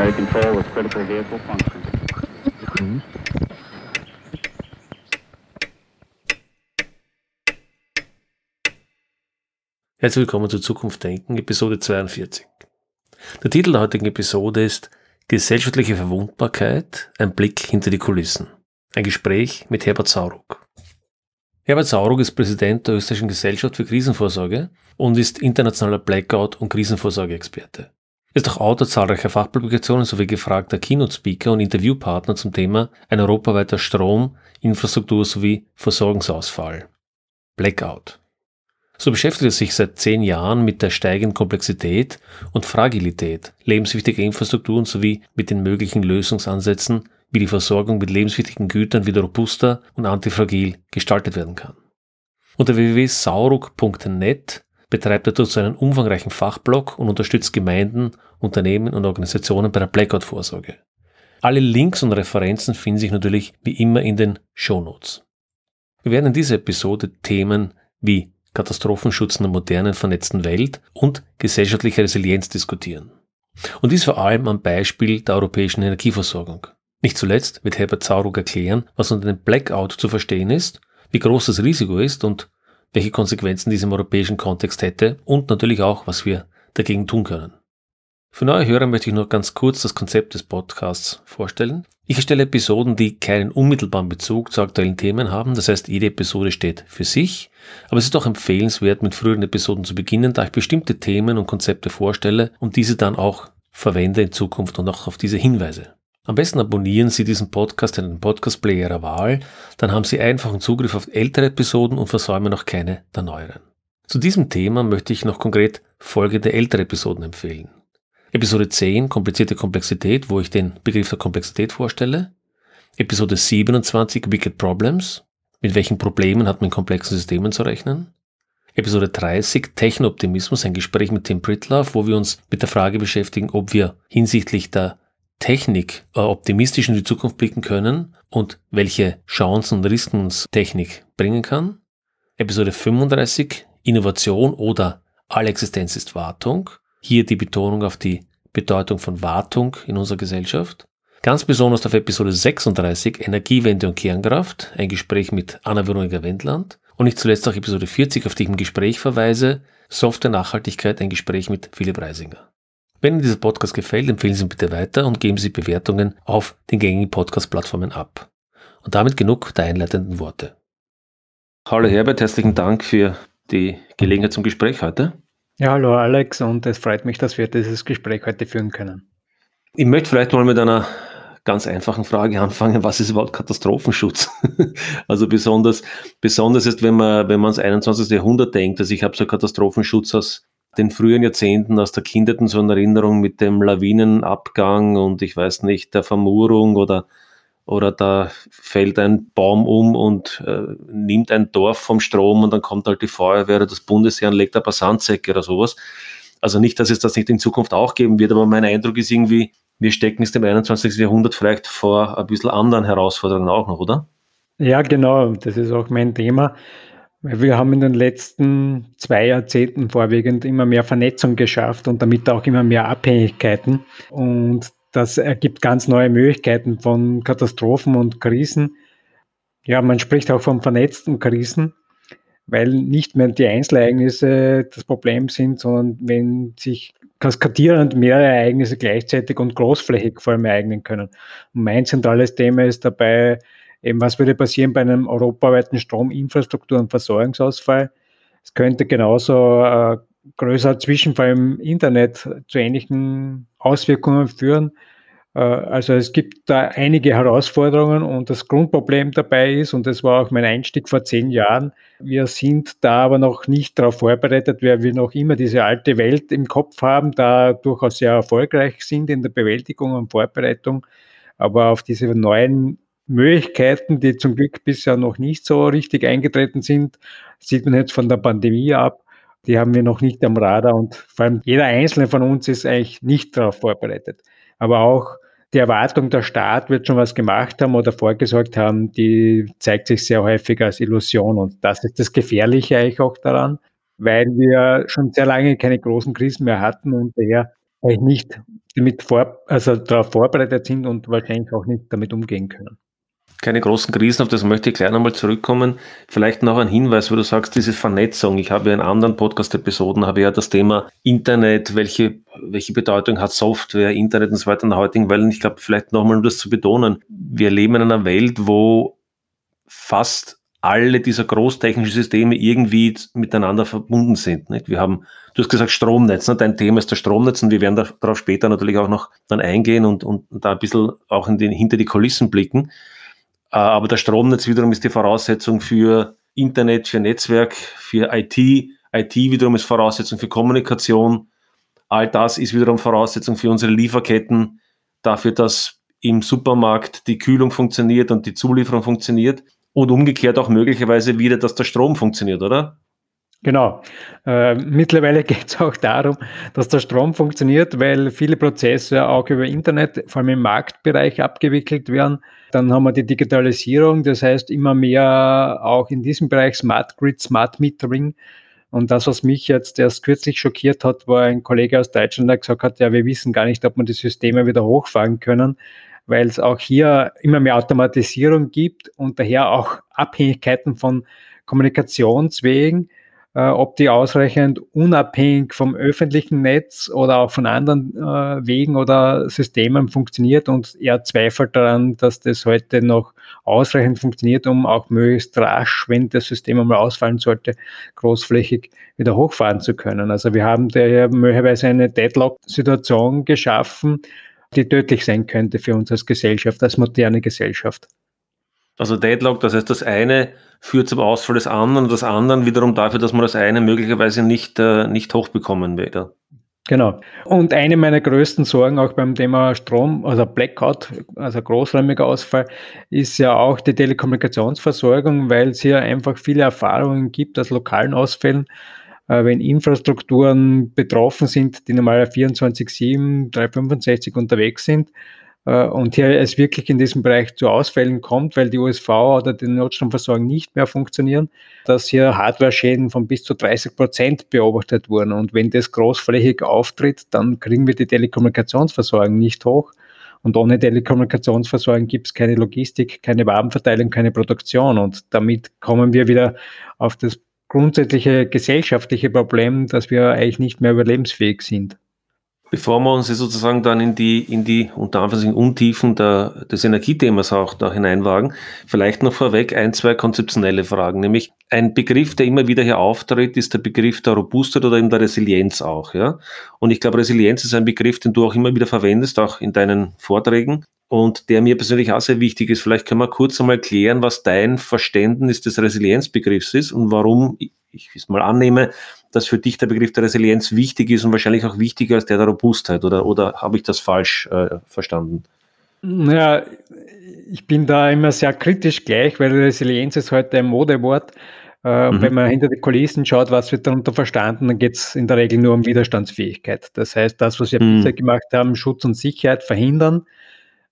primary control with critical vehicle function. Herzlich willkommen zu Zukunft Denken, Episode 42. Der Titel der heutigen Episode ist Gesellschaftliche Verwundbarkeit, ein Blick hinter die Kulissen. Ein Gespräch mit Herbert Sauruck. Herbert Sauruck ist Präsident der Österreichischen Gesellschaft für Krisenvorsorge und ist internationaler Blackout- und Krisenvorsorgeexperte. Ist auch Autor zahlreicher Fachpublikationen sowie gefragter Keynote-Speaker und Interviewpartner zum Thema ein europaweiter Strom, Infrastruktur sowie Versorgungsausfall. Blackout. So beschäftigt er sich seit zehn Jahren mit der steigenden Komplexität und Fragilität lebenswichtiger Infrastrukturen sowie mit den möglichen Lösungsansätzen, wie die Versorgung mit lebenswichtigen Gütern wieder robuster und antifragil gestaltet werden kann. Unter www.sauruk.net betreibt er dazu einen umfangreichen Fachblog und unterstützt Gemeinden, Unternehmen und Organisationen bei der Blackout-Vorsorge. Alle Links und Referenzen finden sich natürlich wie immer in den Shownotes. Wir werden in dieser Episode Themen wie Katastrophenschutz in der modernen vernetzten Welt und gesellschaftliche Resilienz diskutieren. Und dies vor allem am Beispiel der europäischen Energieversorgung. Nicht zuletzt wird Herbert Zaurug erklären, was unter dem Blackout zu verstehen ist, wie groß das Risiko ist und welche Konsequenzen dies im europäischen Kontext hätte und natürlich auch, was wir dagegen tun können. Für neue Hörer möchte ich noch ganz kurz das Konzept des Podcasts vorstellen. Ich erstelle Episoden, die keinen unmittelbaren Bezug zu aktuellen Themen haben, das heißt jede Episode steht für sich, aber es ist auch empfehlenswert, mit früheren Episoden zu beginnen, da ich bestimmte Themen und Konzepte vorstelle und diese dann auch verwende in Zukunft und auch auf diese Hinweise. Am besten abonnieren Sie diesen Podcast in den Podcast-Player Ihrer Wahl, dann haben Sie einfachen Zugriff auf ältere Episoden und versäumen noch keine der neueren. Zu diesem Thema möchte ich noch konkret folgende ältere Episoden empfehlen. Episode 10 Komplizierte Komplexität, wo ich den Begriff der Komplexität vorstelle. Episode 27 Wicked Problems, mit welchen Problemen hat man in komplexen Systemen zu rechnen. Episode 30 Techno-Optimismus, ein Gespräch mit Tim Pritloff, wo wir uns mit der Frage beschäftigen, ob wir hinsichtlich der Technik äh, optimistisch in die Zukunft blicken können und welche Chancen und Risiken uns Technik bringen kann. Episode 35 Innovation oder Allexistenz ist Wartung. Hier die Betonung auf die Bedeutung von Wartung in unserer Gesellschaft. Ganz besonders auf Episode 36 Energiewende und Kernkraft, ein Gespräch mit Anna Veronika Wendland. Und nicht zuletzt auch Episode 40, auf die ich im Gespräch verweise, Software Nachhaltigkeit, ein Gespräch mit Philipp Reisinger. Wenn Ihnen dieser Podcast gefällt, empfehlen Sie ihn bitte weiter und geben Sie Bewertungen auf den gängigen Podcast-Plattformen ab. Und damit genug der einleitenden Worte. Hallo Herbert, herzlichen Dank für die Gelegenheit zum Gespräch heute. Ja, hallo Alex und es freut mich, dass wir dieses Gespräch heute führen können. Ich möchte vielleicht mal mit einer ganz einfachen Frage anfangen. Was ist überhaupt Katastrophenschutz? also besonders, besonders ist, wenn man, wenn man ans 21. Jahrhundert denkt. Also ich habe so Katastrophenschutz aus den frühen Jahrzehnten, aus der Kindheit so in Erinnerung mit dem Lawinenabgang und ich weiß nicht, der Vermurung oder oder da fällt ein Baum um und äh, nimmt ein Dorf vom Strom und dann kommt halt die Feuerwehr das Bundesheer und legt ein paar Sandsäcke oder sowas. Also nicht, dass es das nicht in Zukunft auch geben wird, aber mein Eindruck ist irgendwie, wir stecken jetzt im 21. Jahrhundert vielleicht vor ein bisschen anderen Herausforderungen auch noch, oder? Ja, genau, das ist auch mein Thema. Wir haben in den letzten zwei Jahrzehnten vorwiegend immer mehr Vernetzung geschafft und damit auch immer mehr Abhängigkeiten. Und das ergibt ganz neue Möglichkeiten von Katastrophen und Krisen. Ja, man spricht auch von vernetzten Krisen, weil nicht mehr die Einzelereignisse das Problem sind, sondern wenn sich kaskadierend mehrere Ereignisse gleichzeitig und großflächig vor allem ereignen können. Und mein zentrales Thema ist dabei, eben was würde passieren bei einem europaweiten Strominfrastruktur- und Versorgungsausfall. Es könnte genauso äh, größer Zwischenfall im Internet zu ähnlichen Auswirkungen führen. Äh, also es gibt da einige Herausforderungen und das Grundproblem dabei ist, und das war auch mein Einstieg vor zehn Jahren, wir sind da aber noch nicht darauf vorbereitet, weil wir noch immer diese alte Welt im Kopf haben, da durchaus sehr erfolgreich sind in der Bewältigung und Vorbereitung, aber auf diese neuen Möglichkeiten, die zum Glück bisher noch nicht so richtig eingetreten sind, sieht man jetzt von der Pandemie ab, die haben wir noch nicht am Radar und vor allem jeder Einzelne von uns ist eigentlich nicht darauf vorbereitet. Aber auch die Erwartung, der Staat wird schon was gemacht haben oder vorgesorgt haben, die zeigt sich sehr häufig als Illusion. Und das ist das Gefährliche eigentlich auch daran, weil wir schon sehr lange keine großen Krisen mehr hatten und daher weil nicht damit vor, also darauf vorbereitet sind und wahrscheinlich auch nicht damit umgehen können keine großen Krisen, auf das möchte ich gleich nochmal zurückkommen. Vielleicht noch ein Hinweis, wo du sagst, diese Vernetzung. Ich habe ja in anderen Podcast-Episoden habe ja das Thema Internet, welche, welche Bedeutung hat Software, Internet und so weiter in der heutigen Welt. Und ich glaube, vielleicht nochmal, um das zu betonen, wir leben in einer Welt, wo fast alle dieser großtechnischen Systeme irgendwie miteinander verbunden sind. Nicht? Wir haben, du hast gesagt Stromnetz, ne? dein Thema ist das Stromnetz und wir werden darauf später natürlich auch noch dann eingehen und, und da ein bisschen auch in den, hinter die Kulissen blicken. Äh, aber das Stromnetz wiederum ist die Voraussetzung für Internet, für Netzwerk, für IT. IT wiederum ist Voraussetzung für Kommunikation. All das ist wiederum Voraussetzung für unsere Lieferketten, dafür, dass im Supermarkt die Kühlung funktioniert und die Zulieferung funktioniert und umgekehrt auch möglicherweise wieder, dass der Strom funktioniert, oder? Genau. Äh, mittlerweile geht es auch darum, dass der Strom funktioniert, weil viele Prozesse auch über Internet, vor allem im Marktbereich, abgewickelt werden. Dann haben wir die Digitalisierung, das heißt immer mehr auch in diesem Bereich Smart Grid, Smart Metering. Und das, was mich jetzt erst kürzlich schockiert hat, war ein Kollege aus Deutschland, der gesagt hat, ja, wir wissen gar nicht, ob wir die Systeme wieder hochfahren können, weil es auch hier immer mehr Automatisierung gibt und daher auch Abhängigkeiten von Kommunikationswegen ob die ausreichend unabhängig vom öffentlichen Netz oder auch von anderen äh, Wegen oder Systemen funktioniert und er zweifelt daran, dass das heute noch ausreichend funktioniert, um auch möglichst rasch, wenn das System einmal ausfallen sollte, großflächig wieder hochfahren zu können. Also wir haben daher möglicherweise eine Deadlock-Situation geschaffen, die tödlich sein könnte für uns als Gesellschaft, als moderne Gesellschaft. Also Deadlock, das heißt, das eine führt zum Ausfall des anderen und das andere wiederum dafür, dass man das eine möglicherweise nicht, äh, nicht hochbekommen wird. Genau. Und eine meiner größten Sorgen auch beim Thema Strom, also Blackout, also großräumiger Ausfall, ist ja auch die Telekommunikationsversorgung, weil es hier einfach viele Erfahrungen gibt aus lokalen Ausfällen, äh, wenn Infrastrukturen betroffen sind, die normal 24-7, 365 unterwegs sind und hier es wirklich in diesem Bereich zu Ausfällen kommt, weil die USV oder die Notstromversorgung nicht mehr funktionieren, dass hier Hardware-Schäden von bis zu 30 Prozent beobachtet wurden. Und wenn das großflächig auftritt, dann kriegen wir die Telekommunikationsversorgung nicht hoch. Und ohne Telekommunikationsversorgung gibt es keine Logistik, keine Warenverteilung, keine Produktion. Und damit kommen wir wieder auf das grundsätzliche gesellschaftliche Problem, dass wir eigentlich nicht mehr überlebensfähig sind. Bevor wir uns sozusagen dann in die, in die unter Anführungszeichen Untiefen der, des Energiethemas auch da hineinwagen, vielleicht noch vorweg ein, zwei konzeptionelle Fragen. Nämlich ein Begriff, der immer wieder hier auftritt, ist der Begriff der Robustheit oder eben der Resilienz auch. Ja? Und ich glaube, Resilienz ist ein Begriff, den du auch immer wieder verwendest, auch in deinen Vorträgen und der mir persönlich auch sehr wichtig ist. Vielleicht können wir kurz einmal klären, was dein Verständnis des Resilienzbegriffs ist und warum ich es mal annehme, dass für dich der Begriff der Resilienz wichtig ist und wahrscheinlich auch wichtiger als der der Robustheit. Oder, oder habe ich das falsch äh, verstanden? Ja, ich bin da immer sehr kritisch gleich, weil Resilienz ist heute ein Modewort. Äh, mhm. Wenn man hinter die Kulissen schaut, was wird darunter verstanden, dann geht es in der Regel nur um Widerstandsfähigkeit. Das heißt, das, was wir mhm. bisher gemacht haben, Schutz und Sicherheit verhindern,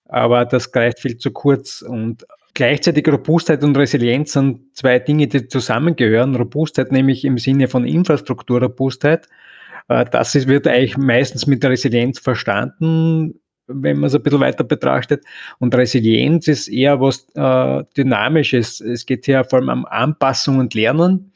aber das greift viel zu kurz. Und Gleichzeitig Robustheit und Resilienz sind zwei Dinge, die zusammengehören. Robustheit nämlich im Sinne von Infrastrukturrobustheit. Äh, das wird eigentlich meistens mit Resilienz verstanden, wenn man es ein bisschen weiter betrachtet. Und Resilienz ist eher was äh, Dynamisches. Es geht hier vor allem um Anpassung und Lernen,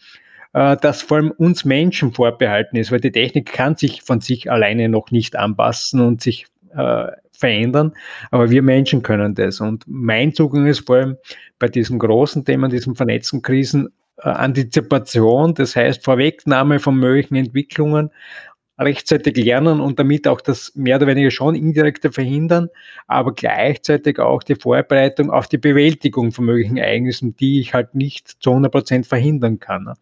äh, das vor allem uns Menschen vorbehalten ist, weil die Technik kann sich von sich alleine noch nicht anpassen und sich äh, verändern, aber wir Menschen können das. Und mein Zugang ist vor allem bei diesen großen Themen, diesen vernetzten Krisen, äh, Antizipation, das heißt Vorwegnahme von möglichen Entwicklungen, rechtzeitig lernen und damit auch das mehr oder weniger schon indirekte verhindern, aber gleichzeitig auch die Vorbereitung auf die Bewältigung von möglichen Ereignissen, die ich halt nicht zu 100 Prozent verhindern kann.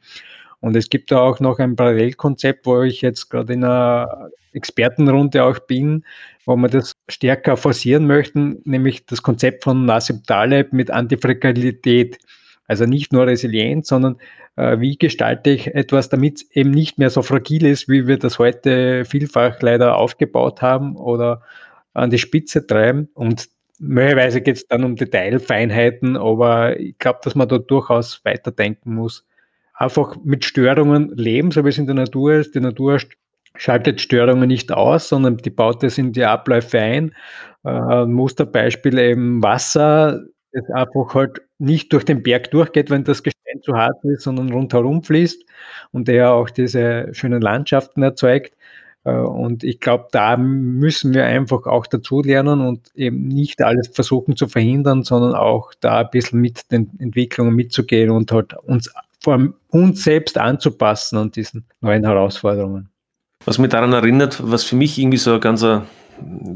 Und es gibt da auch noch ein Parallelkonzept, wo ich jetzt gerade in einer Expertenrunde auch bin, wo wir das stärker forcieren möchten, nämlich das Konzept von Nasib Taleb mit Antifragilität. Also nicht nur Resilienz, sondern äh, wie gestalte ich etwas, damit es eben nicht mehr so fragil ist, wie wir das heute vielfach leider aufgebaut haben oder an die Spitze treiben. Und möglicherweise geht es dann um Detailfeinheiten, aber ich glaube, dass man da durchaus weiterdenken muss. Einfach mit Störungen leben, so wie es in der Natur ist. Die Natur schaltet Störungen nicht aus, sondern die baut das in die Abläufe ein. Äh, Musterbeispiel eben Wasser, das einfach halt nicht durch den Berg durchgeht, wenn das Gestein zu hart ist, sondern rundherum fließt und der auch diese schönen Landschaften erzeugt. Äh, und ich glaube, da müssen wir einfach auch dazu lernen und eben nicht alles versuchen zu verhindern, sondern auch da ein bisschen mit den Entwicklungen mitzugehen und halt uns vor allem uns selbst anzupassen an diesen neuen Herausforderungen. Was mich daran erinnert, was für mich irgendwie so ein ganzer,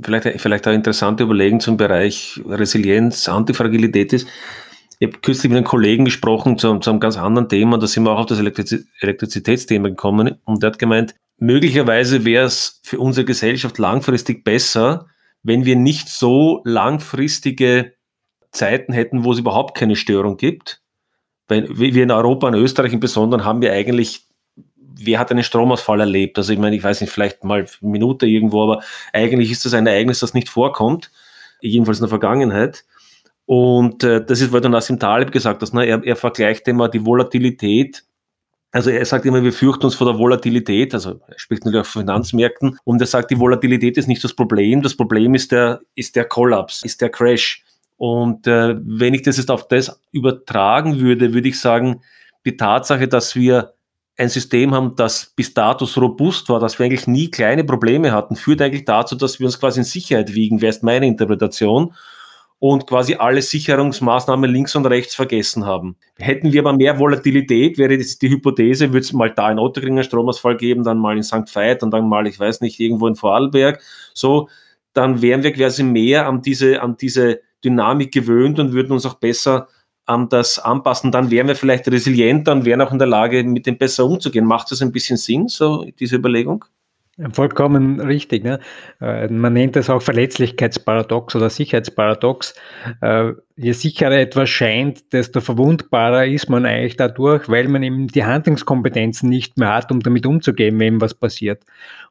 vielleicht, vielleicht eine interessante Überlegung zum Bereich Resilienz, Antifragilität ist. Ich habe kürzlich mit einem Kollegen gesprochen zu, zu einem ganz anderen Thema, da sind wir auch auf das Elektriz Elektrizitätsthema gekommen und der hat gemeint, möglicherweise wäre es für unsere Gesellschaft langfristig besser, wenn wir nicht so langfristige Zeiten hätten, wo es überhaupt keine Störung gibt. Weil wir in Europa, in Österreich im Besonderen, haben wir eigentlich, wer hat einen Stromausfall erlebt? Also ich meine, ich weiß nicht, vielleicht mal eine Minute irgendwo, aber eigentlich ist das ein Ereignis, das nicht vorkommt, jedenfalls in der Vergangenheit. Und äh, das ist, weil du Nassim Taleb gesagt hast, ne? er, er vergleicht immer die Volatilität also er sagt immer, wir fürchten uns vor der Volatilität, also er spricht natürlich auch von Finanzmärkten und er sagt, die Volatilität ist nicht das Problem, das Problem ist der, ist der Kollaps, ist der Crash. Und äh, wenn ich das jetzt auf das übertragen würde, würde ich sagen, die Tatsache, dass wir ein System haben, das bis dato so robust war, dass wir eigentlich nie kleine Probleme hatten, führt eigentlich dazu, dass wir uns quasi in Sicherheit wiegen, wäre meine Interpretation und quasi alle Sicherungsmaßnahmen links und rechts vergessen haben. Hätten wir aber mehr Volatilität, wäre das die Hypothese, würde es mal da in Otterkring einen Stromausfall geben, dann mal in St. Veit und dann mal, ich weiß nicht, irgendwo in Vorarlberg, so, dann wären wir quasi mehr an diese, an diese Dynamik gewöhnt und würden uns auch besser an das anpassen. Dann wären wir vielleicht resilienter und wären auch in der Lage, mit dem besser umzugehen. Macht das ein bisschen Sinn, so diese Überlegung? Vollkommen richtig. Ne? Äh, man nennt es auch Verletzlichkeitsparadox oder Sicherheitsparadox. Äh, je sicherer etwas scheint, desto verwundbarer ist man eigentlich dadurch, weil man eben die Handlungskompetenzen nicht mehr hat, um damit umzugehen, wenn was passiert.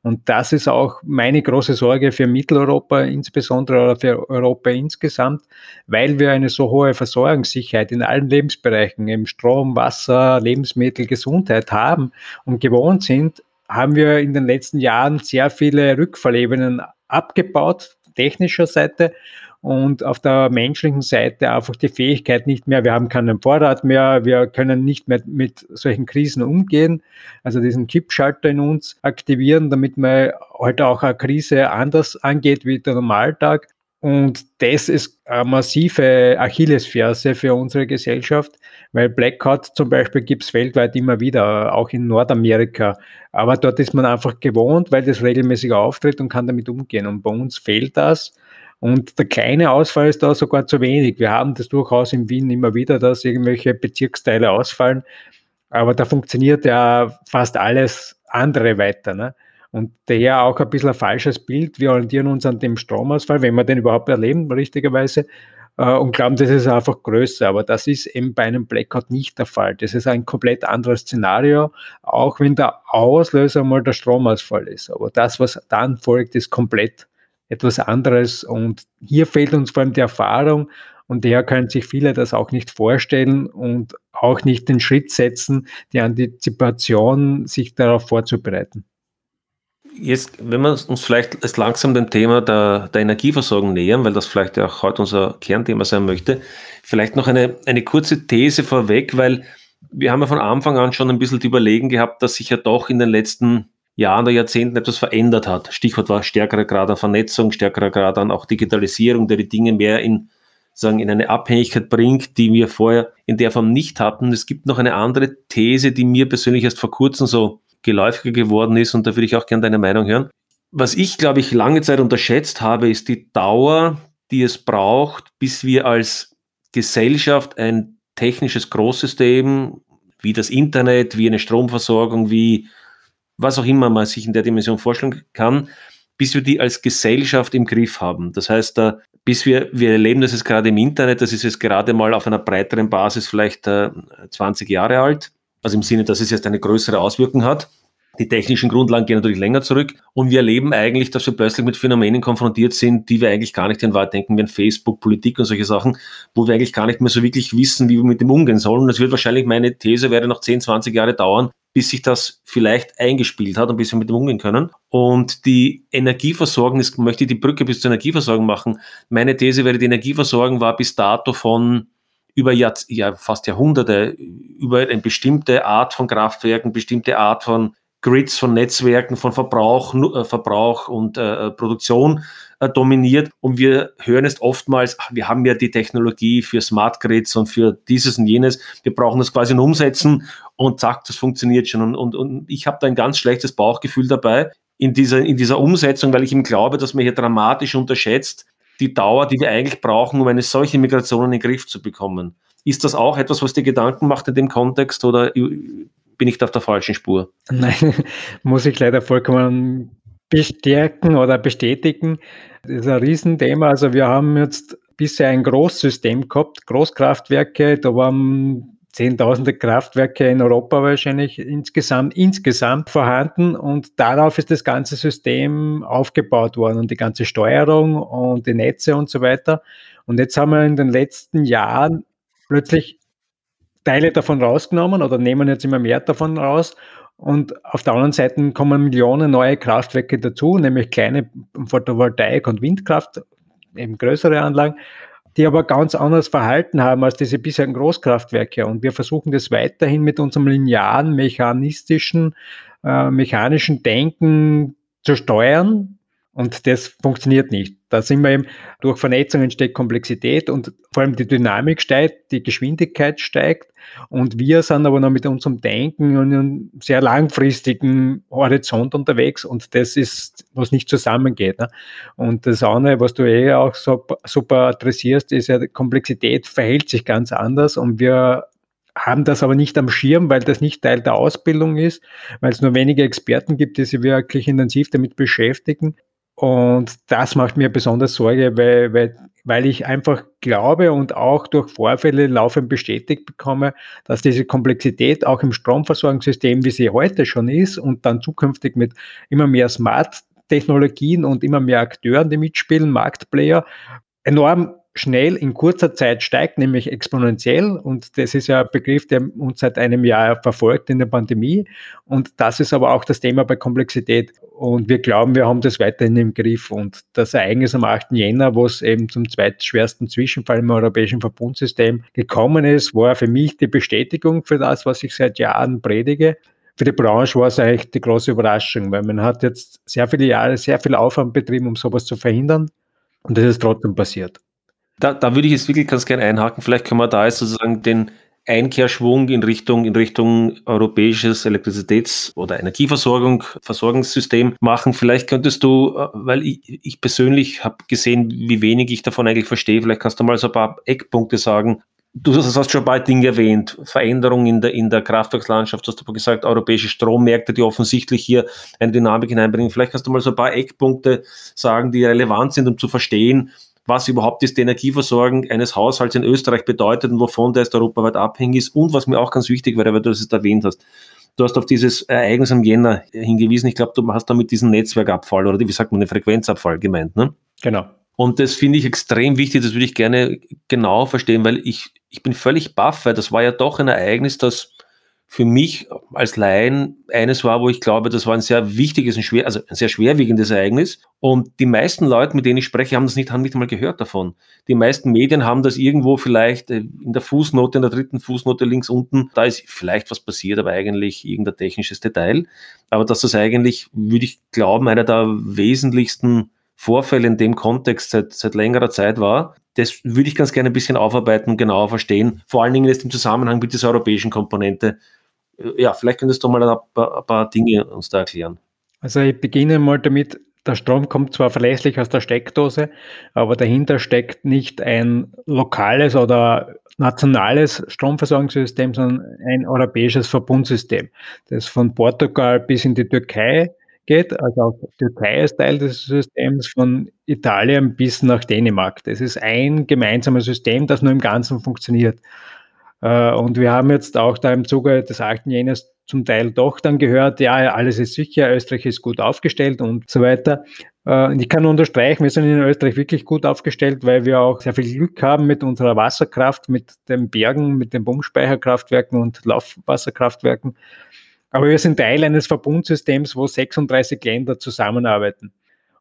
Und das ist auch meine große Sorge für Mitteleuropa insbesondere oder für Europa insgesamt, weil wir eine so hohe Versorgungssicherheit in allen Lebensbereichen, eben Strom, Wasser, Lebensmittel, Gesundheit haben und gewohnt sind, haben wir in den letzten Jahren sehr viele Rückfallebenen abgebaut, technischer Seite und auf der menschlichen Seite einfach die Fähigkeit nicht mehr, wir haben keinen Vorrat mehr, wir können nicht mehr mit solchen Krisen umgehen, also diesen Kippschalter in uns aktivieren, damit man heute auch eine Krise anders angeht wie der Normaltag. Und das ist eine massive Achillesferse für unsere Gesellschaft, weil Blackout zum Beispiel gibt es weltweit immer wieder, auch in Nordamerika. Aber dort ist man einfach gewohnt, weil das regelmäßig auftritt und kann damit umgehen. Und bei uns fehlt das. Und der kleine Ausfall ist da sogar zu wenig. Wir haben das durchaus in Wien immer wieder, dass irgendwelche Bezirksteile ausfallen. Aber da funktioniert ja fast alles andere weiter. Ne? Und daher auch ein bisschen ein falsches Bild. Wir orientieren uns an dem Stromausfall, wenn wir den überhaupt erleben, richtigerweise, äh, und glauben, das ist einfach größer. Aber das ist eben bei einem Blackout nicht der Fall. Das ist ein komplett anderes Szenario, auch wenn der Auslöser mal der Stromausfall ist. Aber das, was dann folgt, ist komplett etwas anderes. Und hier fehlt uns vor allem die Erfahrung. Und daher können sich viele das auch nicht vorstellen und auch nicht den Schritt setzen, die Antizipation, sich darauf vorzubereiten. Jetzt, wenn wir uns vielleicht erst langsam dem Thema der, der Energieversorgung nähern, weil das vielleicht ja auch heute unser Kernthema sein möchte, vielleicht noch eine, eine kurze These vorweg, weil wir haben ja von Anfang an schon ein bisschen die Überlegen gehabt, dass sich ja doch in den letzten Jahren oder Jahrzehnten etwas verändert hat. Stichwort war stärkerer Grad an Vernetzung, stärkerer Grad an auch Digitalisierung, der die Dinge mehr in, sagen, in eine Abhängigkeit bringt, die wir vorher in der Form nicht hatten. Es gibt noch eine andere These, die mir persönlich erst vor kurzem so geläufiger geworden ist und da würde ich auch gerne deine Meinung hören. Was ich, glaube ich, lange Zeit unterschätzt habe, ist die Dauer, die es braucht, bis wir als Gesellschaft ein technisches Großsystem wie das Internet, wie eine Stromversorgung, wie was auch immer man sich in der Dimension vorstellen kann, bis wir die als Gesellschaft im Griff haben. Das heißt, äh, bis wir, wir erleben das jetzt gerade im Internet, das ist jetzt gerade mal auf einer breiteren Basis vielleicht 20 äh, Jahre alt, also im Sinne, dass es jetzt eine größere Auswirkung hat. Die technischen Grundlagen gehen natürlich länger zurück und wir erleben eigentlich, dass wir plötzlich mit Phänomenen konfrontiert sind, die wir eigentlich gar nicht in Wahrheit denken, wie in Facebook, Politik und solche Sachen, wo wir eigentlich gar nicht mehr so wirklich wissen, wie wir mit dem umgehen sollen. Das wird wahrscheinlich, meine These wäre noch 10, 20 Jahre dauern, bis sich das vielleicht eingespielt hat und bis wir mit dem umgehen können. Und die Energieversorgung, ist, möchte ich die Brücke bis zur Energieversorgung machen. Meine These wäre, die Energieversorgung war bis dato von über Jahr, ja, fast Jahrhunderte über eine bestimmte Art von Kraftwerken, bestimmte Art von Grids, von Netzwerken, von Verbrauch, äh, Verbrauch und äh, Produktion äh, dominiert. Und wir hören es oftmals, ach, wir haben ja die Technologie für Smart Grids und für dieses und jenes. Wir brauchen das quasi nur umsetzen und zack, das funktioniert schon. Und, und, und ich habe da ein ganz schlechtes Bauchgefühl dabei in dieser, in dieser Umsetzung, weil ich ihm glaube, dass man hier dramatisch unterschätzt, die Dauer, die wir eigentlich brauchen, um eine solche Migration in den Griff zu bekommen. Ist das auch etwas, was dir Gedanken macht in dem Kontext oder bin ich da auf der falschen Spur? Nein, muss ich leider vollkommen bestärken oder bestätigen. Das ist ein Riesenthema. Also wir haben jetzt bisher ein Großsystem gehabt, Großkraftwerke, da waren Zehntausende Kraftwerke in Europa wahrscheinlich insgesamt, insgesamt vorhanden und darauf ist das ganze System aufgebaut worden und die ganze Steuerung und die Netze und so weiter. Und jetzt haben wir in den letzten Jahren plötzlich Teile davon rausgenommen oder nehmen jetzt immer mehr davon raus. Und auf der anderen Seite kommen Millionen neue Kraftwerke dazu, nämlich kleine Photovoltaik- und Windkraft, eben größere Anlagen die aber ganz anders verhalten haben als diese bisherigen Großkraftwerke. Und wir versuchen das weiterhin mit unserem linearen, mechanistischen, äh, mechanischen Denken zu steuern. Und das funktioniert nicht. Da sind wir eben, durch Vernetzung entsteht Komplexität und vor allem die Dynamik steigt, die Geschwindigkeit steigt. Und wir sind aber noch mit unserem Denken und einem sehr langfristigen Horizont unterwegs und das ist, was nicht zusammengeht. Ne? Und das andere, was du eh auch so, super adressierst, ist ja, Komplexität verhält sich ganz anders und wir haben das aber nicht am Schirm, weil das nicht Teil der Ausbildung ist, weil es nur wenige Experten gibt, die sich wirklich intensiv damit beschäftigen. Und das macht mir besonders Sorge, weil, weil, weil ich einfach glaube und auch durch Vorfälle laufend bestätigt bekomme, dass diese Komplexität auch im Stromversorgungssystem, wie sie heute schon ist und dann zukünftig mit immer mehr Smart-Technologien und immer mehr Akteuren, die mitspielen, Marktplayer, enorm schnell in kurzer Zeit steigt, nämlich exponentiell. Und das ist ja ein Begriff, der uns seit einem Jahr verfolgt in der Pandemie. Und das ist aber auch das Thema bei Komplexität. Und wir glauben, wir haben das weiterhin im Griff. Und das Ereignis am 8. Jänner, wo es eben zum zweitschwersten Zwischenfall im europäischen Verbundsystem gekommen ist, war für mich die Bestätigung für das, was ich seit Jahren predige. Für die Branche war es eigentlich die große Überraschung, weil man hat jetzt sehr viele Jahre sehr viel Aufwand betrieben, um sowas zu verhindern. Und das ist trotzdem passiert. Da, da würde ich jetzt wirklich ganz gerne einhaken. Vielleicht können wir da jetzt sozusagen den Einkehrschwung in Richtung, in Richtung europäisches Elektrizitäts- oder Energieversorgung, Versorgungssystem machen. Vielleicht könntest du, äh, weil ich, ich persönlich habe gesehen, wie wenig ich davon eigentlich verstehe, vielleicht kannst du mal so ein paar Eckpunkte sagen. Du hast schon ein paar Dinge erwähnt. Veränderungen in der, in der Kraftwerkslandschaft, hast du gesagt, europäische Strommärkte, die offensichtlich hier eine Dynamik hineinbringen. Vielleicht kannst du mal so ein paar Eckpunkte sagen, die relevant sind, um zu verstehen, was überhaupt ist die Energieversorgung eines Haushalts in Österreich bedeutet und wovon der ist europaweit abhängig ist. Und was mir auch ganz wichtig wäre, weil du das erwähnt hast, du hast auf dieses Ereignis am Jänner hingewiesen. Ich glaube, du hast damit diesen Netzwerkabfall oder wie sagt man, den Frequenzabfall gemeint, ne? Genau. Und das finde ich extrem wichtig, das würde ich gerne genau verstehen, weil ich, ich bin völlig baff, weil das war ja doch ein Ereignis, das für mich als Laien eines war, wo ich glaube, das war ein sehr wichtiges und schwer, also ein sehr schwerwiegendes Ereignis. Und die meisten Leute, mit denen ich spreche, haben das nicht, haben nicht einmal gehört davon. Die meisten Medien haben das irgendwo vielleicht äh, in der Fußnote, in der dritten Fußnote links unten, da ist vielleicht was passiert, aber eigentlich irgendein technisches Detail. Aber dass das eigentlich, würde ich glauben, einer der wesentlichsten Vorfälle in dem Kontext seit, seit längerer Zeit war. Das würde ich ganz gerne ein bisschen aufarbeiten und genauer verstehen. Vor allen Dingen jetzt im Zusammenhang mit dieser europäischen Komponente, ja, vielleicht könntest du mal ein paar, ein paar Dinge uns da erklären. Also ich beginne mal damit, der Strom kommt zwar verlässlich aus der Steckdose, aber dahinter steckt nicht ein lokales oder nationales Stromversorgungssystem, sondern ein europäisches Verbundsystem, das von Portugal bis in die Türkei geht. Also auch Türkei ist Teil des Systems, von Italien bis nach Dänemark. Das ist ein gemeinsames System, das nur im Ganzen funktioniert. Äh, und wir haben jetzt auch da im Zuge des 8. Jäners zum Teil doch dann gehört, ja, alles ist sicher, Österreich ist gut aufgestellt und so weiter. Äh, ich kann unterstreichen, wir sind in Österreich wirklich gut aufgestellt, weil wir auch sehr viel Glück haben mit unserer Wasserkraft, mit den Bergen, mit den Pumpspeicherkraftwerken und Laufwasserkraftwerken. Aber wir sind Teil eines Verbundsystems, wo 36 Länder zusammenarbeiten.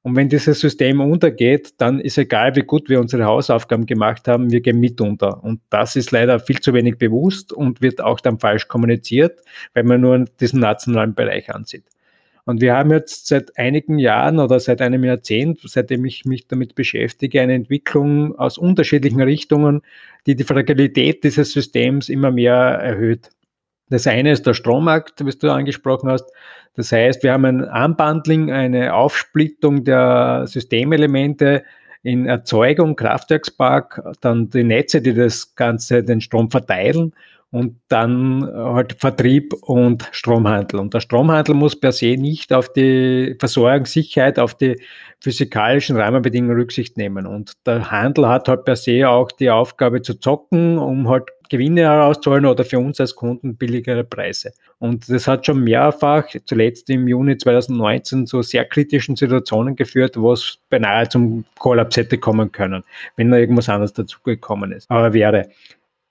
Und wenn dieses System untergeht, dann ist egal, wie gut wir unsere Hausaufgaben gemacht haben, wir gehen mit unter. Und das ist leider viel zu wenig bewusst und wird auch dann falsch kommuniziert, wenn man nur diesen nationalen Bereich ansieht. Und wir haben jetzt seit einigen Jahren oder seit einem Jahrzehnt, seitdem ich mich damit beschäftige, eine Entwicklung aus unterschiedlichen Richtungen, die die Fragilität dieses Systems immer mehr erhöht. Das eine ist der Strommarkt, was du angesprochen hast. Das heißt, wir haben ein Unbundling, eine Aufsplittung der Systemelemente in Erzeugung, Kraftwerkspark, dann die Netze, die das Ganze, den Strom verteilen und dann halt Vertrieb und Stromhandel. Und der Stromhandel muss per se nicht auf die Versorgungssicherheit, auf die physikalischen Rahmenbedingungen Rücksicht nehmen. Und der Handel hat halt per se auch die Aufgabe zu zocken, um halt Gewinne herauszuholen oder für uns als Kunden billigere Preise. Und das hat schon mehrfach, zuletzt im Juni 2019, zu sehr kritischen Situationen geführt, wo es beinahe zum Kollaps hätte kommen können, wenn da irgendwas anderes dazugekommen ist. Aber wäre.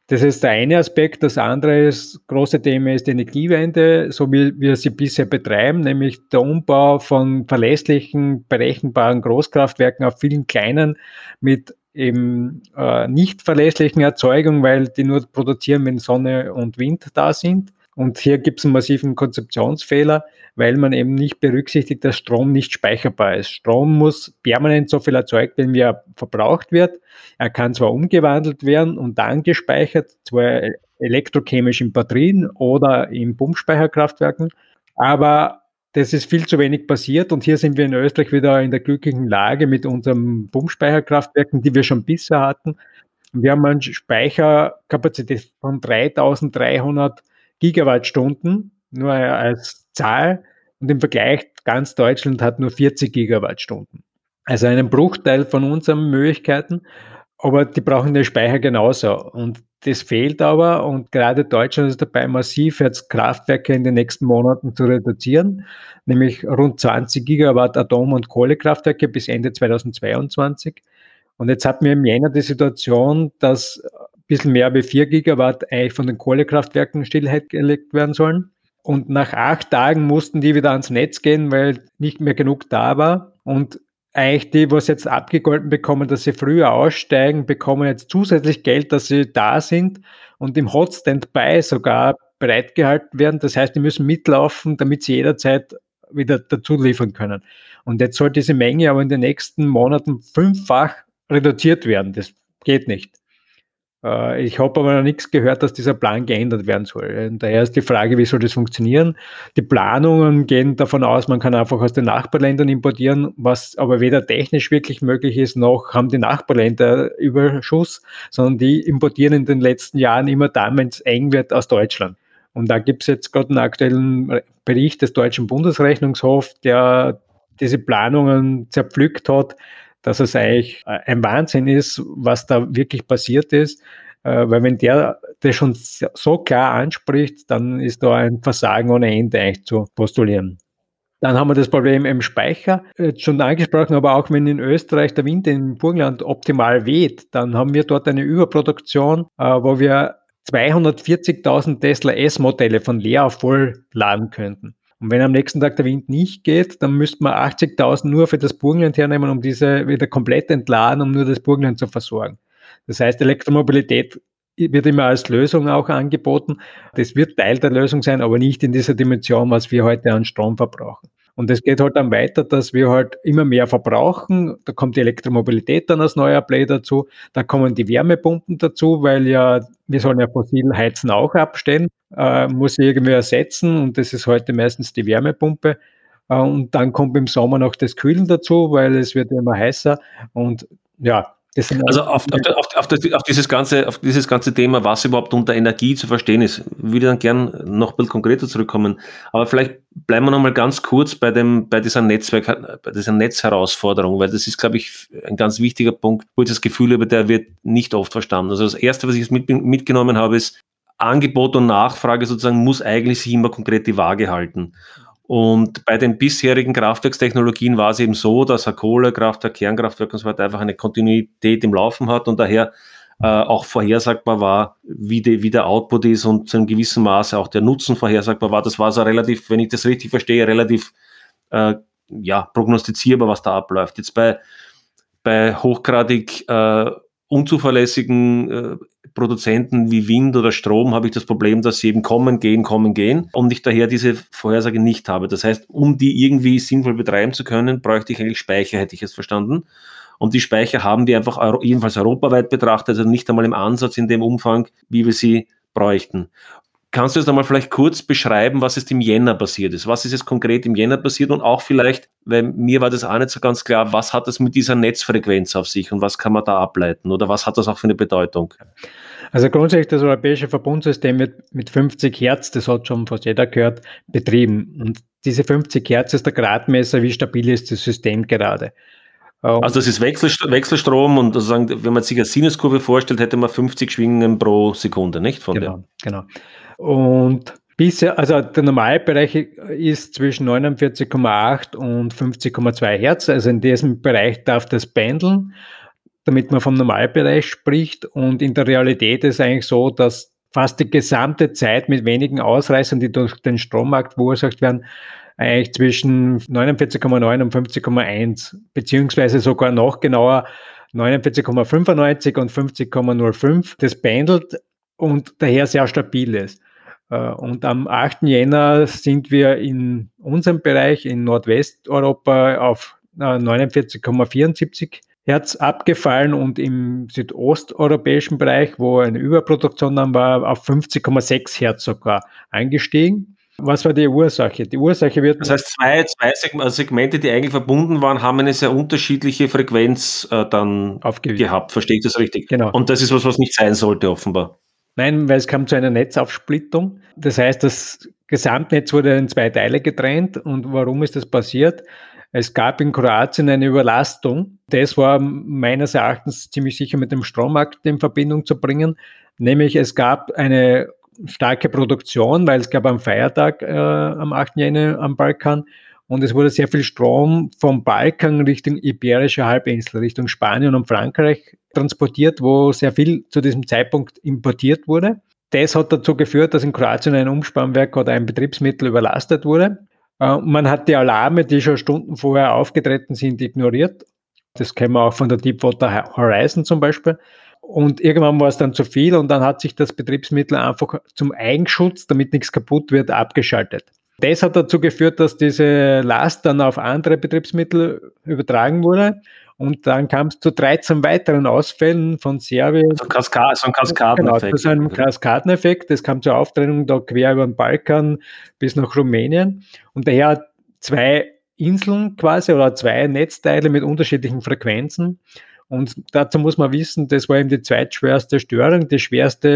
Das ist der eine Aspekt. Das andere ist, große Thema ist die Energiewende, so wie wir sie bisher betreiben, nämlich der Umbau von verlässlichen, berechenbaren Großkraftwerken auf vielen kleinen mit eben äh, nicht verlässlichen Erzeugungen, weil die nur produzieren, wenn Sonne und Wind da sind. Und hier gibt es einen massiven Konzeptionsfehler, weil man eben nicht berücksichtigt, dass Strom nicht speicherbar ist. Strom muss permanent so viel erzeugt werden, wie er verbraucht wird. Er kann zwar umgewandelt werden und dann gespeichert, zwar elektrochemisch in Batterien oder in Pumpspeicherkraftwerken, aber das ist viel zu wenig passiert und hier sind wir in Österreich wieder in der glücklichen Lage mit unseren Pumpspeicherkraftwerken, die wir schon bisher hatten. Wir haben eine Speicherkapazität von 3300 Gigawattstunden, nur als Zahl. Und im Vergleich ganz Deutschland hat nur 40 Gigawattstunden. Also einen Bruchteil von unseren Möglichkeiten, aber die brauchen den Speicher genauso. Und das fehlt aber und gerade Deutschland ist dabei, massiv jetzt Kraftwerke in den nächsten Monaten zu reduzieren, nämlich rund 20 Gigawatt Atom- und Kohlekraftwerke bis Ende 2022. Und jetzt hatten wir im Jänner die Situation, dass ein bisschen mehr wie 4 Gigawatt eigentlich von den Kohlekraftwerken stillgelegt werden sollen. Und nach acht Tagen mussten die wieder ans Netz gehen, weil nicht mehr genug da war. Und eigentlich die, was jetzt abgegolten bekommen, dass sie früher aussteigen, bekommen jetzt zusätzlich Geld, dass sie da sind und im Hot Standby sogar bereitgehalten werden. Das heißt, die müssen mitlaufen, damit sie jederzeit wieder dazu liefern können. Und jetzt soll diese Menge aber in den nächsten Monaten fünffach reduziert werden. Das geht nicht. Äh, ich habe aber noch nichts gehört, dass dieser Plan geändert werden soll. Daher ist die Frage, wie soll das funktionieren? Die Planungen gehen davon aus, man kann einfach aus den Nachbarländern importieren, was aber weder technisch wirklich möglich ist, noch haben die Nachbarländer Überschuss, sondern die importieren in den letzten Jahren immer dann, wenn es eng wird, aus Deutschland. Und da gibt es jetzt gerade einen aktuellen Bericht des Deutschen Bundesrechnungshofs, der diese Planungen zerpflückt hat dass es eigentlich äh, ein Wahnsinn ist, was da wirklich passiert ist. Äh, weil wenn der das schon so klar anspricht, dann ist da ein Versagen ohne Ende eigentlich zu postulieren. Dann haben wir das Problem im Speicher, schon angesprochen, aber auch wenn in Österreich der Wind im Burgenland optimal weht, dann haben wir dort eine Überproduktion, äh, wo wir 240.000 Tesla S-Modelle von leer auf voll laden könnten. Und wenn am nächsten Tag der Wind nicht geht, dann müsste man 80.000 nur für das Burgenland hernehmen, um diese wieder komplett entladen, um nur das Burgenland zu versorgen. Das heißt, Elektromobilität wird immer als Lösung auch angeboten. Das wird Teil der Lösung sein, aber nicht in dieser Dimension, was wir heute an Strom verbrauchen. Und es geht halt dann weiter, dass wir halt immer mehr verbrauchen. Da kommt die Elektromobilität dann als neuer Play dazu. Da kommen die Wärmepumpen dazu, weil ja, wir sollen ja fossil heizen auch abstellen, äh, muss irgendwie ersetzen und das ist heute meistens die Wärmepumpe. Äh, und dann kommt im Sommer noch das Kühlen dazu, weil es wird immer heißer und ja, also auf, auf, auf, das, auf, dieses ganze, auf dieses ganze Thema, was überhaupt unter Energie zu verstehen ist, würde ich dann gern noch ein bisschen konkreter zurückkommen. Aber vielleicht bleiben wir noch mal ganz kurz bei, dem, bei dieser Netzwerk, bei dieser Netzherausforderung, weil das ist, glaube ich, ein ganz wichtiger Punkt, wo ich das Gefühl habe, der wird nicht oft verstanden. Also das Erste, was ich mit, mitgenommen habe, ist, Angebot und Nachfrage sozusagen muss eigentlich sich immer konkret die Waage halten. Und bei den bisherigen Kraftwerkstechnologien war es eben so, dass ein Kohlekraftwerk, Kernkraftwerk und so weiter einfach eine Kontinuität im Laufen hat und daher äh, auch vorhersagbar war, wie, die, wie der Output ist und zu einem gewissen Maße auch der Nutzen vorhersagbar war. Das war so relativ, wenn ich das richtig verstehe, relativ äh, ja, prognostizierbar, was da abläuft. Jetzt bei, bei hochgradig äh, unzuverlässigen äh, Produzenten wie Wind oder Strom habe ich das Problem, dass sie eben kommen, gehen, kommen, gehen und ich daher diese Vorhersage nicht habe. Das heißt, um die irgendwie sinnvoll betreiben zu können, bräuchte ich eigentlich Speicher, hätte ich es verstanden. Und die Speicher haben wir einfach jedenfalls europaweit betrachtet, also nicht einmal im Ansatz in dem Umfang, wie wir sie bräuchten. Kannst du jetzt einmal vielleicht kurz beschreiben, was ist im Jänner passiert ist? Was ist jetzt konkret im Jänner passiert und auch vielleicht, weil mir war das auch nicht so ganz klar, was hat das mit dieser Netzfrequenz auf sich und was kann man da ableiten oder was hat das auch für eine Bedeutung? Also grundsätzlich das europäische Verbundsystem wird mit 50 Hertz, das hat schon fast jeder gehört, betrieben. Und diese 50 Hertz ist der Gradmesser, wie stabil ist das System gerade. Also das ist Wechselstrom und sozusagen, wenn man sich eine Sinuskurve vorstellt, hätte man 50 Schwingungen pro Sekunde, nicht? Von genau, der. genau. Und bisher, also der Normalbereich ist zwischen 49,8 und 50,2 Hertz. Also in diesem Bereich darf das pendeln, damit man vom Normalbereich spricht. Und in der Realität ist eigentlich so, dass fast die gesamte Zeit mit wenigen Ausreißern, die durch den Strommarkt verursacht werden, eigentlich zwischen 49,9 und 50,1, beziehungsweise sogar noch genauer 49,95 und 50,05. Das pendelt und daher sehr stabil ist. Äh, und am 8. Jänner sind wir in unserem Bereich in Nordwesteuropa auf 49,74 äh, Hertz abgefallen und im südosteuropäischen Bereich, wo eine Überproduktion dann war, auf 50,6 Hertz sogar eingestiegen. Was war die Ursache? Die Ursache wird. Das heißt, zwei, zwei also Segmente, die eigentlich verbunden waren, haben eine sehr unterschiedliche Frequenz äh, dann gehabt. Verstehe ich das richtig? Genau. Und das ist was, was nicht sein sollte, offenbar. Nein, weil es kam zu einer Netzaufsplittung. Das heißt, das Gesamtnetz wurde in zwei Teile getrennt. Und warum ist das passiert? Es gab in Kroatien eine Überlastung. Das war meines Erachtens ziemlich sicher mit dem Strommarkt in Verbindung zu bringen. Nämlich es gab eine starke Produktion, weil es gab einen Feiertag äh, am 8. Jänner am Balkan und es wurde sehr viel Strom vom Balkan Richtung Iberische Halbinsel, Richtung Spanien und Frankreich transportiert, wo sehr viel zu diesem Zeitpunkt importiert wurde. Das hat dazu geführt, dass in Kroatien ein Umspannwerk oder ein Betriebsmittel überlastet wurde. Äh, man hat die Alarme, die schon Stunden vorher aufgetreten sind, ignoriert. Das kennen wir auch von der Deepwater Horizon zum Beispiel. Und irgendwann war es dann zu viel und dann hat sich das Betriebsmittel einfach zum Eigenschutz, damit nichts kaputt wird, abgeschaltet. Das hat dazu geführt, dass diese Last dann auf andere Betriebsmittel übertragen wurde. Und dann kam es zu 13 weiteren Ausfällen von Serbien. So, Kaskad, so ein Kaskadeneffekt. Genau, das ist ein Kaskadeneffekt. Das kam zur Auftrennung da quer über den Balkan bis nach Rumänien. Und daher hat zwei Inseln quasi oder zwei Netzteile mit unterschiedlichen Frequenzen. Und dazu muss man wissen, das war eben die zweitschwerste Störung. Die schwerste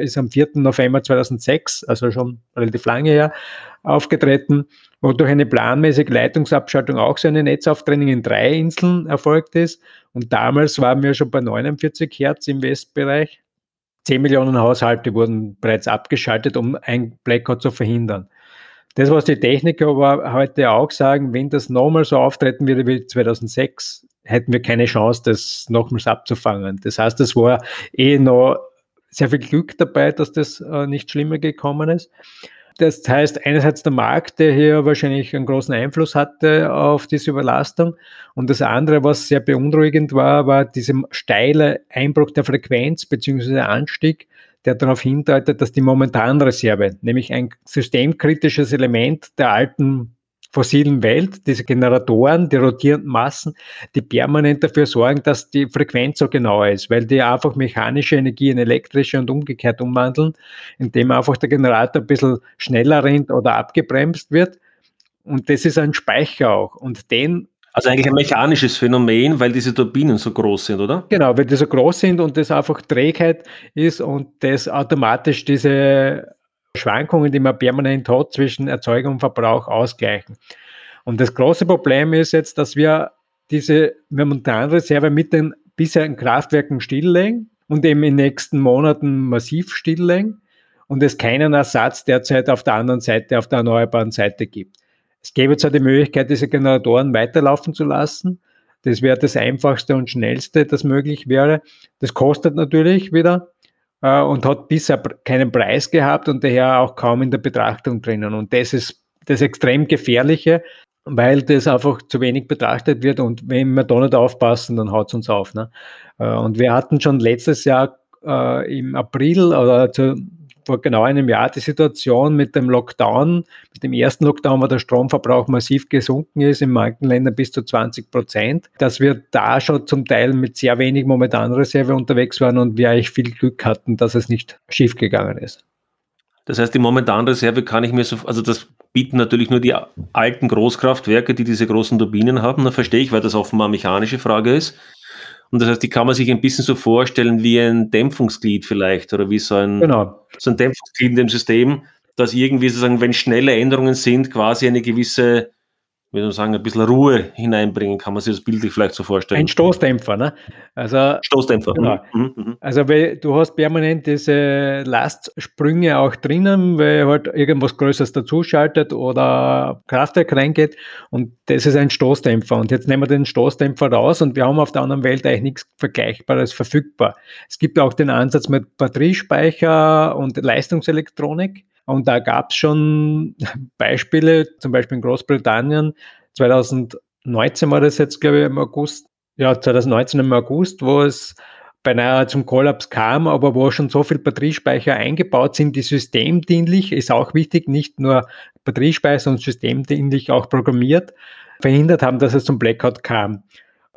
ist am 4. November 2006, also schon relativ lange her, aufgetreten, wo durch eine planmäßige Leitungsabschaltung auch so eine Netzauftrennung in drei Inseln erfolgt ist. Und damals waren wir schon bei 49 Hertz im Westbereich. 10 Millionen Haushalte wurden bereits abgeschaltet, um ein Blackout zu verhindern. Das, was die Techniker aber heute auch sagen, wenn das nochmal so auftreten würde wie 2006, hätten wir keine Chance, das nochmals abzufangen. Das heißt, es war eh noch sehr viel Glück dabei, dass das äh, nicht schlimmer gekommen ist. Das heißt, einerseits der Markt, der hier wahrscheinlich einen großen Einfluss hatte auf diese Überlastung. Und das andere, was sehr beunruhigend war, war dieser steile Einbruch der Frequenz bzw. Anstieg, der darauf hindeutet, dass die Momentanreserve, nämlich ein systemkritisches Element der alten fossilen Welt, diese Generatoren, die rotierenden Massen, die permanent dafür sorgen, dass die Frequenz so genau ist, weil die einfach mechanische Energie in elektrische und umgekehrt umwandeln, indem einfach der Generator ein bisschen schneller rennt oder abgebremst wird. Und das ist ein Speicher auch. Und den also eigentlich ein mechanisches Phänomen, weil diese Turbinen so groß sind, oder? Genau, weil die so groß sind und das einfach Trägheit ist und das automatisch diese Schwankungen, die man permanent hat zwischen Erzeugung und Verbrauch, ausgleichen. Und das große Problem ist jetzt, dass wir diese Momentanreserve mit den bisherigen Kraftwerken stilllegen und eben in den nächsten Monaten massiv stilllegen. und es keinen Ersatz derzeit auf der anderen Seite, auf der erneuerbaren Seite gibt. Es gäbe zwar die Möglichkeit, diese Generatoren weiterlaufen zu lassen. Das wäre das einfachste und schnellste, das möglich wäre. Das kostet natürlich wieder äh, und hat bisher keinen Preis gehabt und daher auch kaum in der Betrachtung drinnen. Und das ist das extrem gefährliche, weil das einfach zu wenig betrachtet wird und wenn wir da nicht aufpassen, dann haut es uns auf. Ne? Äh, und wir hatten schon letztes Jahr äh, im April oder zu, vor genau einem Jahr die Situation mit dem Lockdown, mit dem ersten Lockdown, wo der Stromverbrauch massiv gesunken ist, in manchen Ländern bis zu 20 Prozent, dass wir da schon zum Teil mit sehr wenig Momentanreserve unterwegs waren und wir eigentlich viel Glück hatten, dass es nicht schiefgegangen ist. Das heißt, die Momentanreserve kann ich mir so, also das bieten natürlich nur die alten Großkraftwerke, die diese großen Turbinen haben. Da verstehe ich, weil das offenbar eine mechanische Frage ist. Und das heißt, die kann man sich ein bisschen so vorstellen wie ein Dämpfungsglied vielleicht oder wie so ein, genau. so ein Dämpfungsglied in dem System, dass irgendwie sozusagen, wenn schnelle Änderungen sind, quasi eine gewisse wie soll man sagen, ein bisschen Ruhe hineinbringen, kann man sich das bildlich vielleicht so vorstellen. Ein Stoßdämpfer, ne? Also, Stoßdämpfer. Genau. Mhm, mhm. Also weil du hast permanent diese Lastsprünge auch drinnen, weil halt irgendwas Größeres dazuschaltet oder Kraftwerk reingeht und das ist ein Stoßdämpfer. Und jetzt nehmen wir den Stoßdämpfer raus und wir haben auf der anderen Welt eigentlich nichts Vergleichbares verfügbar. Es gibt auch den Ansatz mit Batteriespeicher und Leistungselektronik. Und da gab es schon Beispiele, zum Beispiel in Großbritannien, 2019 war das jetzt, glaube ich, im August, ja, 2019 im August, wo es beinahe zum Kollaps kam, aber wo schon so viel Batteriespeicher eingebaut sind, die systemdienlich, ist auch wichtig, nicht nur Batteriespeicher, sondern systemdienlich auch programmiert, verhindert haben, dass es zum Blackout kam.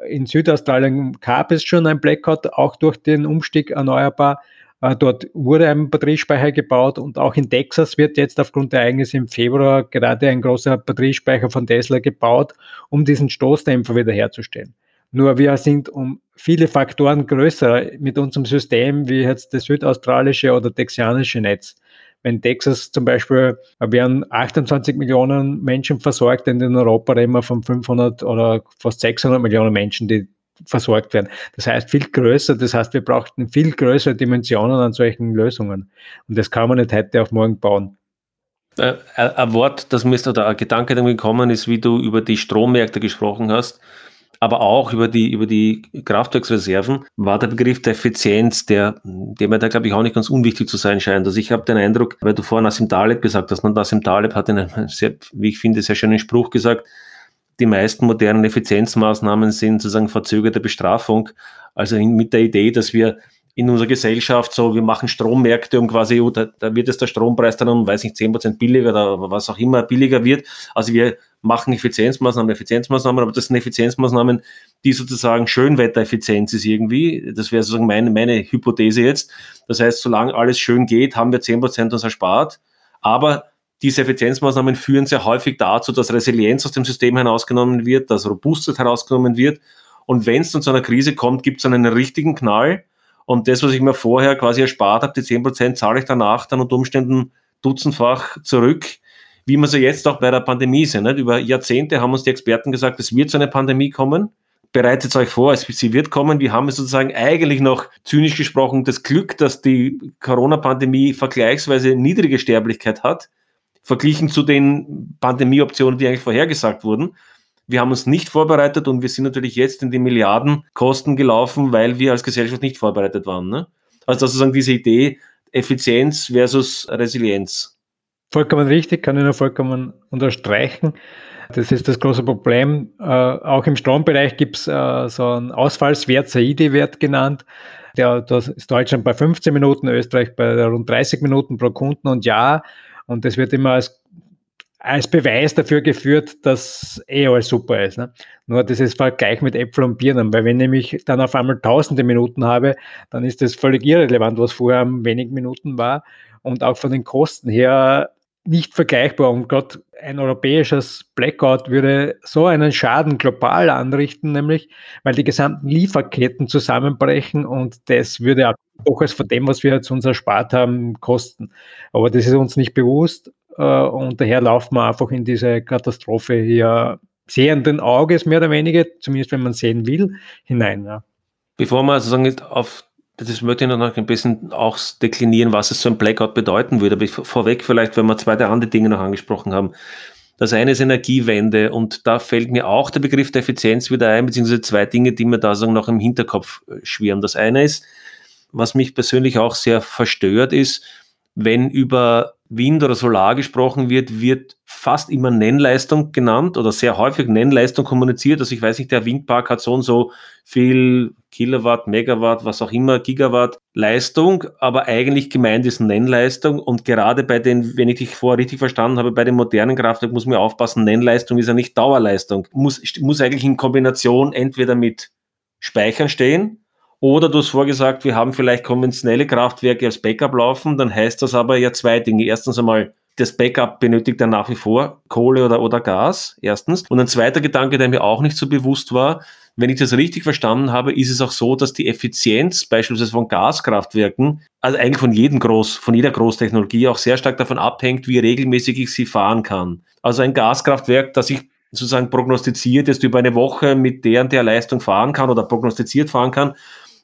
In Südaustralien gab es schon ein Blackout, auch durch den Umstieg erneuerbar. Äh, dort wurde ein Batteriespeicher gebaut und auch in Texas wird jetzt aufgrund der Ereignisse im Februar gerade ein großer Batteriespeicher von Tesla gebaut, um diesen Stoßdämpfer wiederherzustellen. Nur wir sind um viele Faktoren größer mit unserem System wie jetzt das südaustralische oder texanische Netz. Wenn Texas zum Beispiel werden 28 Millionen Menschen versorgt, in Europa reden wir von 500 oder fast 600 Millionen Menschen, die versorgt werden. Das heißt viel größer, das heißt, wir brauchten viel größere Dimensionen an solchen Lösungen. Und das kann man nicht heute auf morgen bauen. Äh, ein Wort, das mir ist oder ein Gedanke damit gekommen ist, wie du über die Strommärkte gesprochen hast, aber auch über die, über die Kraftwerksreserven, war der Begriff der Effizienz, der, der mir da, glaube ich, auch nicht ganz unwichtig zu sein scheint. Also ich habe den Eindruck, weil du vorhin Nassim Taleb gesagt hast, und Nassim Taleb hat einen sehr, wie ich finde, sehr schönen Spruch gesagt, die meisten modernen Effizienzmaßnahmen sind sozusagen verzögerte Bestrafung. Also mit der Idee, dass wir in unserer Gesellschaft so, wir machen Strommärkte und quasi, oh, da, da wird es der Strompreis dann um, weiß nicht, 10% billiger oder was auch immer billiger wird. Also wir machen Effizienzmaßnahmen, Effizienzmaßnahmen, aber das sind Effizienzmaßnahmen, die sozusagen Schönwettereffizienz ist irgendwie. Das wäre sozusagen meine, meine Hypothese jetzt. Das heißt, solange alles schön geht, haben wir 10% uns erspart. Aber diese Effizienzmaßnahmen führen sehr häufig dazu, dass Resilienz aus dem System herausgenommen wird, dass Robustheit herausgenommen wird. Und wenn es dann zu einer Krise kommt, gibt es dann einen richtigen Knall. Und das, was ich mir vorher quasi erspart habe, die 10%, zahle ich danach dann unter Umständen dutzendfach zurück, wie wir so jetzt auch bei der Pandemie sind. Nicht? Über Jahrzehnte haben uns die Experten gesagt, es wird zu einer Pandemie kommen. Bereitet euch vor, sie wird kommen. Wir haben sozusagen eigentlich noch zynisch gesprochen das Glück, dass die Corona-Pandemie vergleichsweise niedrige Sterblichkeit hat verglichen zu den Pandemieoptionen, die eigentlich vorhergesagt wurden. Wir haben uns nicht vorbereitet und wir sind natürlich jetzt in die Milliardenkosten gelaufen, weil wir als Gesellschaft nicht vorbereitet waren. Ne? Also sozusagen diese Idee Effizienz versus Resilienz. Vollkommen richtig, kann ich nur vollkommen unterstreichen. Das ist das große Problem. Äh, auch im Strombereich gibt es äh, so einen Ausfallswert, SAIDI-Wert genannt. Der, das ist Deutschland bei 15 Minuten, Österreich bei rund 30 Minuten pro Kunden. Und ja, und das wird immer als, als Beweis dafür geführt, dass eh alles super ist. Ne? Nur das ist Vergleich mit Äpfel und Birnen, weil wenn ich dann auf einmal tausende Minuten habe, dann ist das völlig irrelevant, was vorher wenig Minuten war. Und auch von den Kosten her nicht vergleichbar. Und gerade ein europäisches Blackout würde so einen Schaden global anrichten, nämlich weil die gesamten Lieferketten zusammenbrechen und das würde auch durchaus von dem, was wir jetzt uns erspart haben, kosten. Aber das ist uns nicht bewusst äh, und daher laufen wir einfach in diese Katastrophe hier sehenden Auges mehr oder weniger, zumindest wenn man sehen will, hinein. Ja. Bevor wir sozusagen auf das möchte ich noch ein bisschen auch deklinieren, was es so ein Blackout bedeuten würde. Aber vorweg vielleicht, wenn wir zwei der anderen Dinge noch angesprochen haben. Das eine ist Energiewende und da fällt mir auch der Begriff der Effizienz wieder ein, beziehungsweise zwei Dinge, die mir da so noch im Hinterkopf äh, schwirren. Das eine ist, was mich persönlich auch sehr verstört ist, wenn über Wind oder Solar gesprochen wird, wird fast immer Nennleistung genannt oder sehr häufig Nennleistung kommuniziert. Also ich weiß nicht, der Windpark hat so und so viel Kilowatt, Megawatt, was auch immer, Gigawatt Leistung, aber eigentlich gemeint ist Nennleistung und gerade bei den, wenn ich dich vorher richtig verstanden habe, bei den modernen Kraftwerken muss man aufpassen, Nennleistung ist ja nicht Dauerleistung, muss, muss eigentlich in Kombination entweder mit Speichern stehen, oder du hast vorgesagt, wir haben vielleicht konventionelle Kraftwerke als Backup laufen, dann heißt das aber ja zwei Dinge. Erstens einmal, das Backup benötigt dann nach wie vor Kohle oder, oder Gas, erstens. Und ein zweiter Gedanke, der mir auch nicht so bewusst war, wenn ich das richtig verstanden habe, ist es auch so, dass die Effizienz beispielsweise von Gaskraftwerken, also eigentlich von jedem Groß, von jeder Großtechnologie auch sehr stark davon abhängt, wie regelmäßig ich sie fahren kann. Also ein Gaskraftwerk, das ich sozusagen prognostiziert, dass du über eine Woche mit der und der Leistung fahren kann oder prognostiziert fahren kann,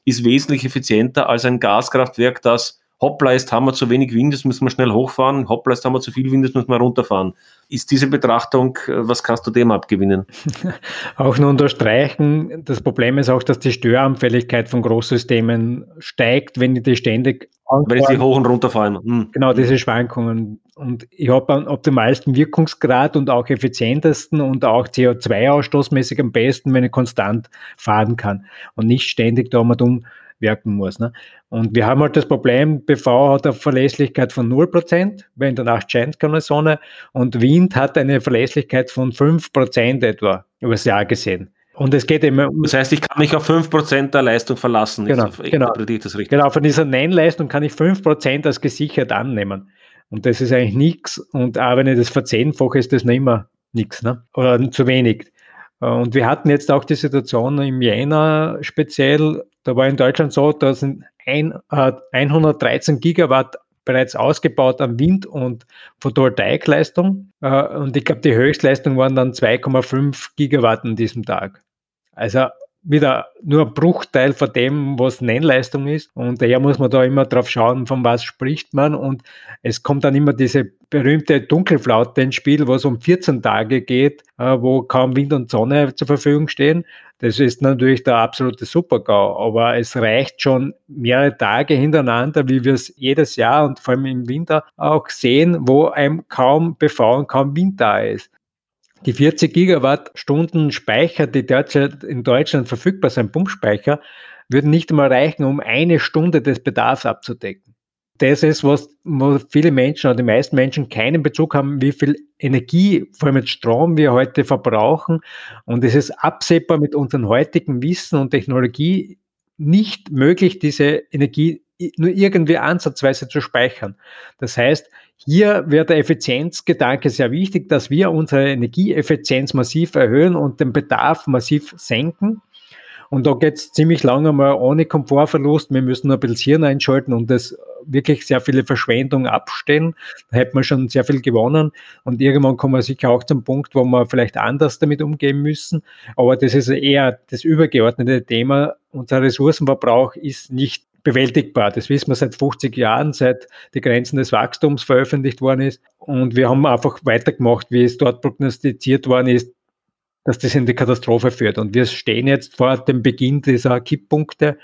ist wesentlich effizienter als ein Gaskraftwerk, das hoppla, jetzt haben wir zu wenig Wind, jetzt müssen wir schnell hochfahren, hoppla, jetzt haben wir zu viel Wind, jetzt müssen wir runterfahren. Ist diese Betrachtung, äh, was kannst du dem abgewinnen? auch nur unterstreichen, das Problem ist auch, dass die Störanfälligkeit von Großsystemen steigt, wenn die ständig Wenn sie hoch und runter fallen. Hm. Genau, diese Schwankungen. Und ich habe am optimalsten Wirkungsgrad und auch effizientesten und auch CO2-ausstoßmäßig am besten, wenn ich konstant fahren kann und nicht ständig da mal dumm wirken muss. Ne? Und wir haben halt das Problem, PV hat eine Verlässlichkeit von 0%, wenn der Nacht scheint keine Sonne, und Wind hat eine Verlässlichkeit von 5% etwa, über das Jahr gesehen. Und es geht immer um. Das heißt, ich kann mich auf 5% der Leistung verlassen. Genau, genau. Das richtig. genau von dieser Nennleistung kann ich 5% als gesichert annehmen. Und das ist eigentlich nichts. Und auch wenn ich das verzehnfache, ist das nicht immer nichts, ne? oder zu wenig. Und wir hatten jetzt auch die Situation im Jänner speziell, da war in Deutschland so, da sind ein, äh, 113 Gigawatt bereits ausgebaut an Wind- und Photovoltaikleistung. Äh, und ich glaube, die Höchstleistung waren dann 2,5 Gigawatt an diesem Tag. Also wieder nur ein Bruchteil von dem, was Nennleistung ist. Und daher muss man da immer drauf schauen, von was spricht man. Und es kommt dann immer diese berühmte Dunkelflaute ins Spiel, was um 14 Tage geht, äh, wo kaum Wind und Sonne zur Verfügung stehen. Das ist natürlich der absolute Supergau. Aber es reicht schon mehrere Tage hintereinander, wie wir es jedes Jahr und vor allem im Winter auch sehen, wo einem kaum und kaum Wind da ist. Die 40 Gigawattstunden Speicher, die derzeit in Deutschland verfügbar sind, Pumpspeicher, würden nicht einmal reichen, um eine Stunde des Bedarfs abzudecken. Das ist, was viele Menschen oder die meisten Menschen keinen Bezug haben, wie viel Energie, vor allem mit Strom, wir heute verbrauchen. Und es ist absehbar mit unserem heutigen Wissen und Technologie nicht möglich, diese Energie nur irgendwie ansatzweise zu speichern. Das heißt, hier wird der Effizienzgedanke sehr wichtig, dass wir unsere Energieeffizienz massiv erhöhen und den Bedarf massiv senken. Und da geht es ziemlich lange mal ohne Komfortverlust. Wir müssen nur ein bisschen Hirn einschalten und das wirklich sehr viele Verschwendung abstellen. Da hätte man schon sehr viel gewonnen. Und irgendwann kommen wir sicher auch zum Punkt, wo wir vielleicht anders damit umgehen müssen. Aber das ist eher das übergeordnete Thema. Unser Ressourcenverbrauch ist nicht bewältigbar. Das wissen wir seit 50 Jahren, seit die Grenzen des Wachstums veröffentlicht worden ist. Und wir haben einfach weitergemacht, wie es dort prognostiziert worden ist, dass das in die Katastrophe führt. Und wir stehen jetzt vor dem Beginn dieser Kipppunkte,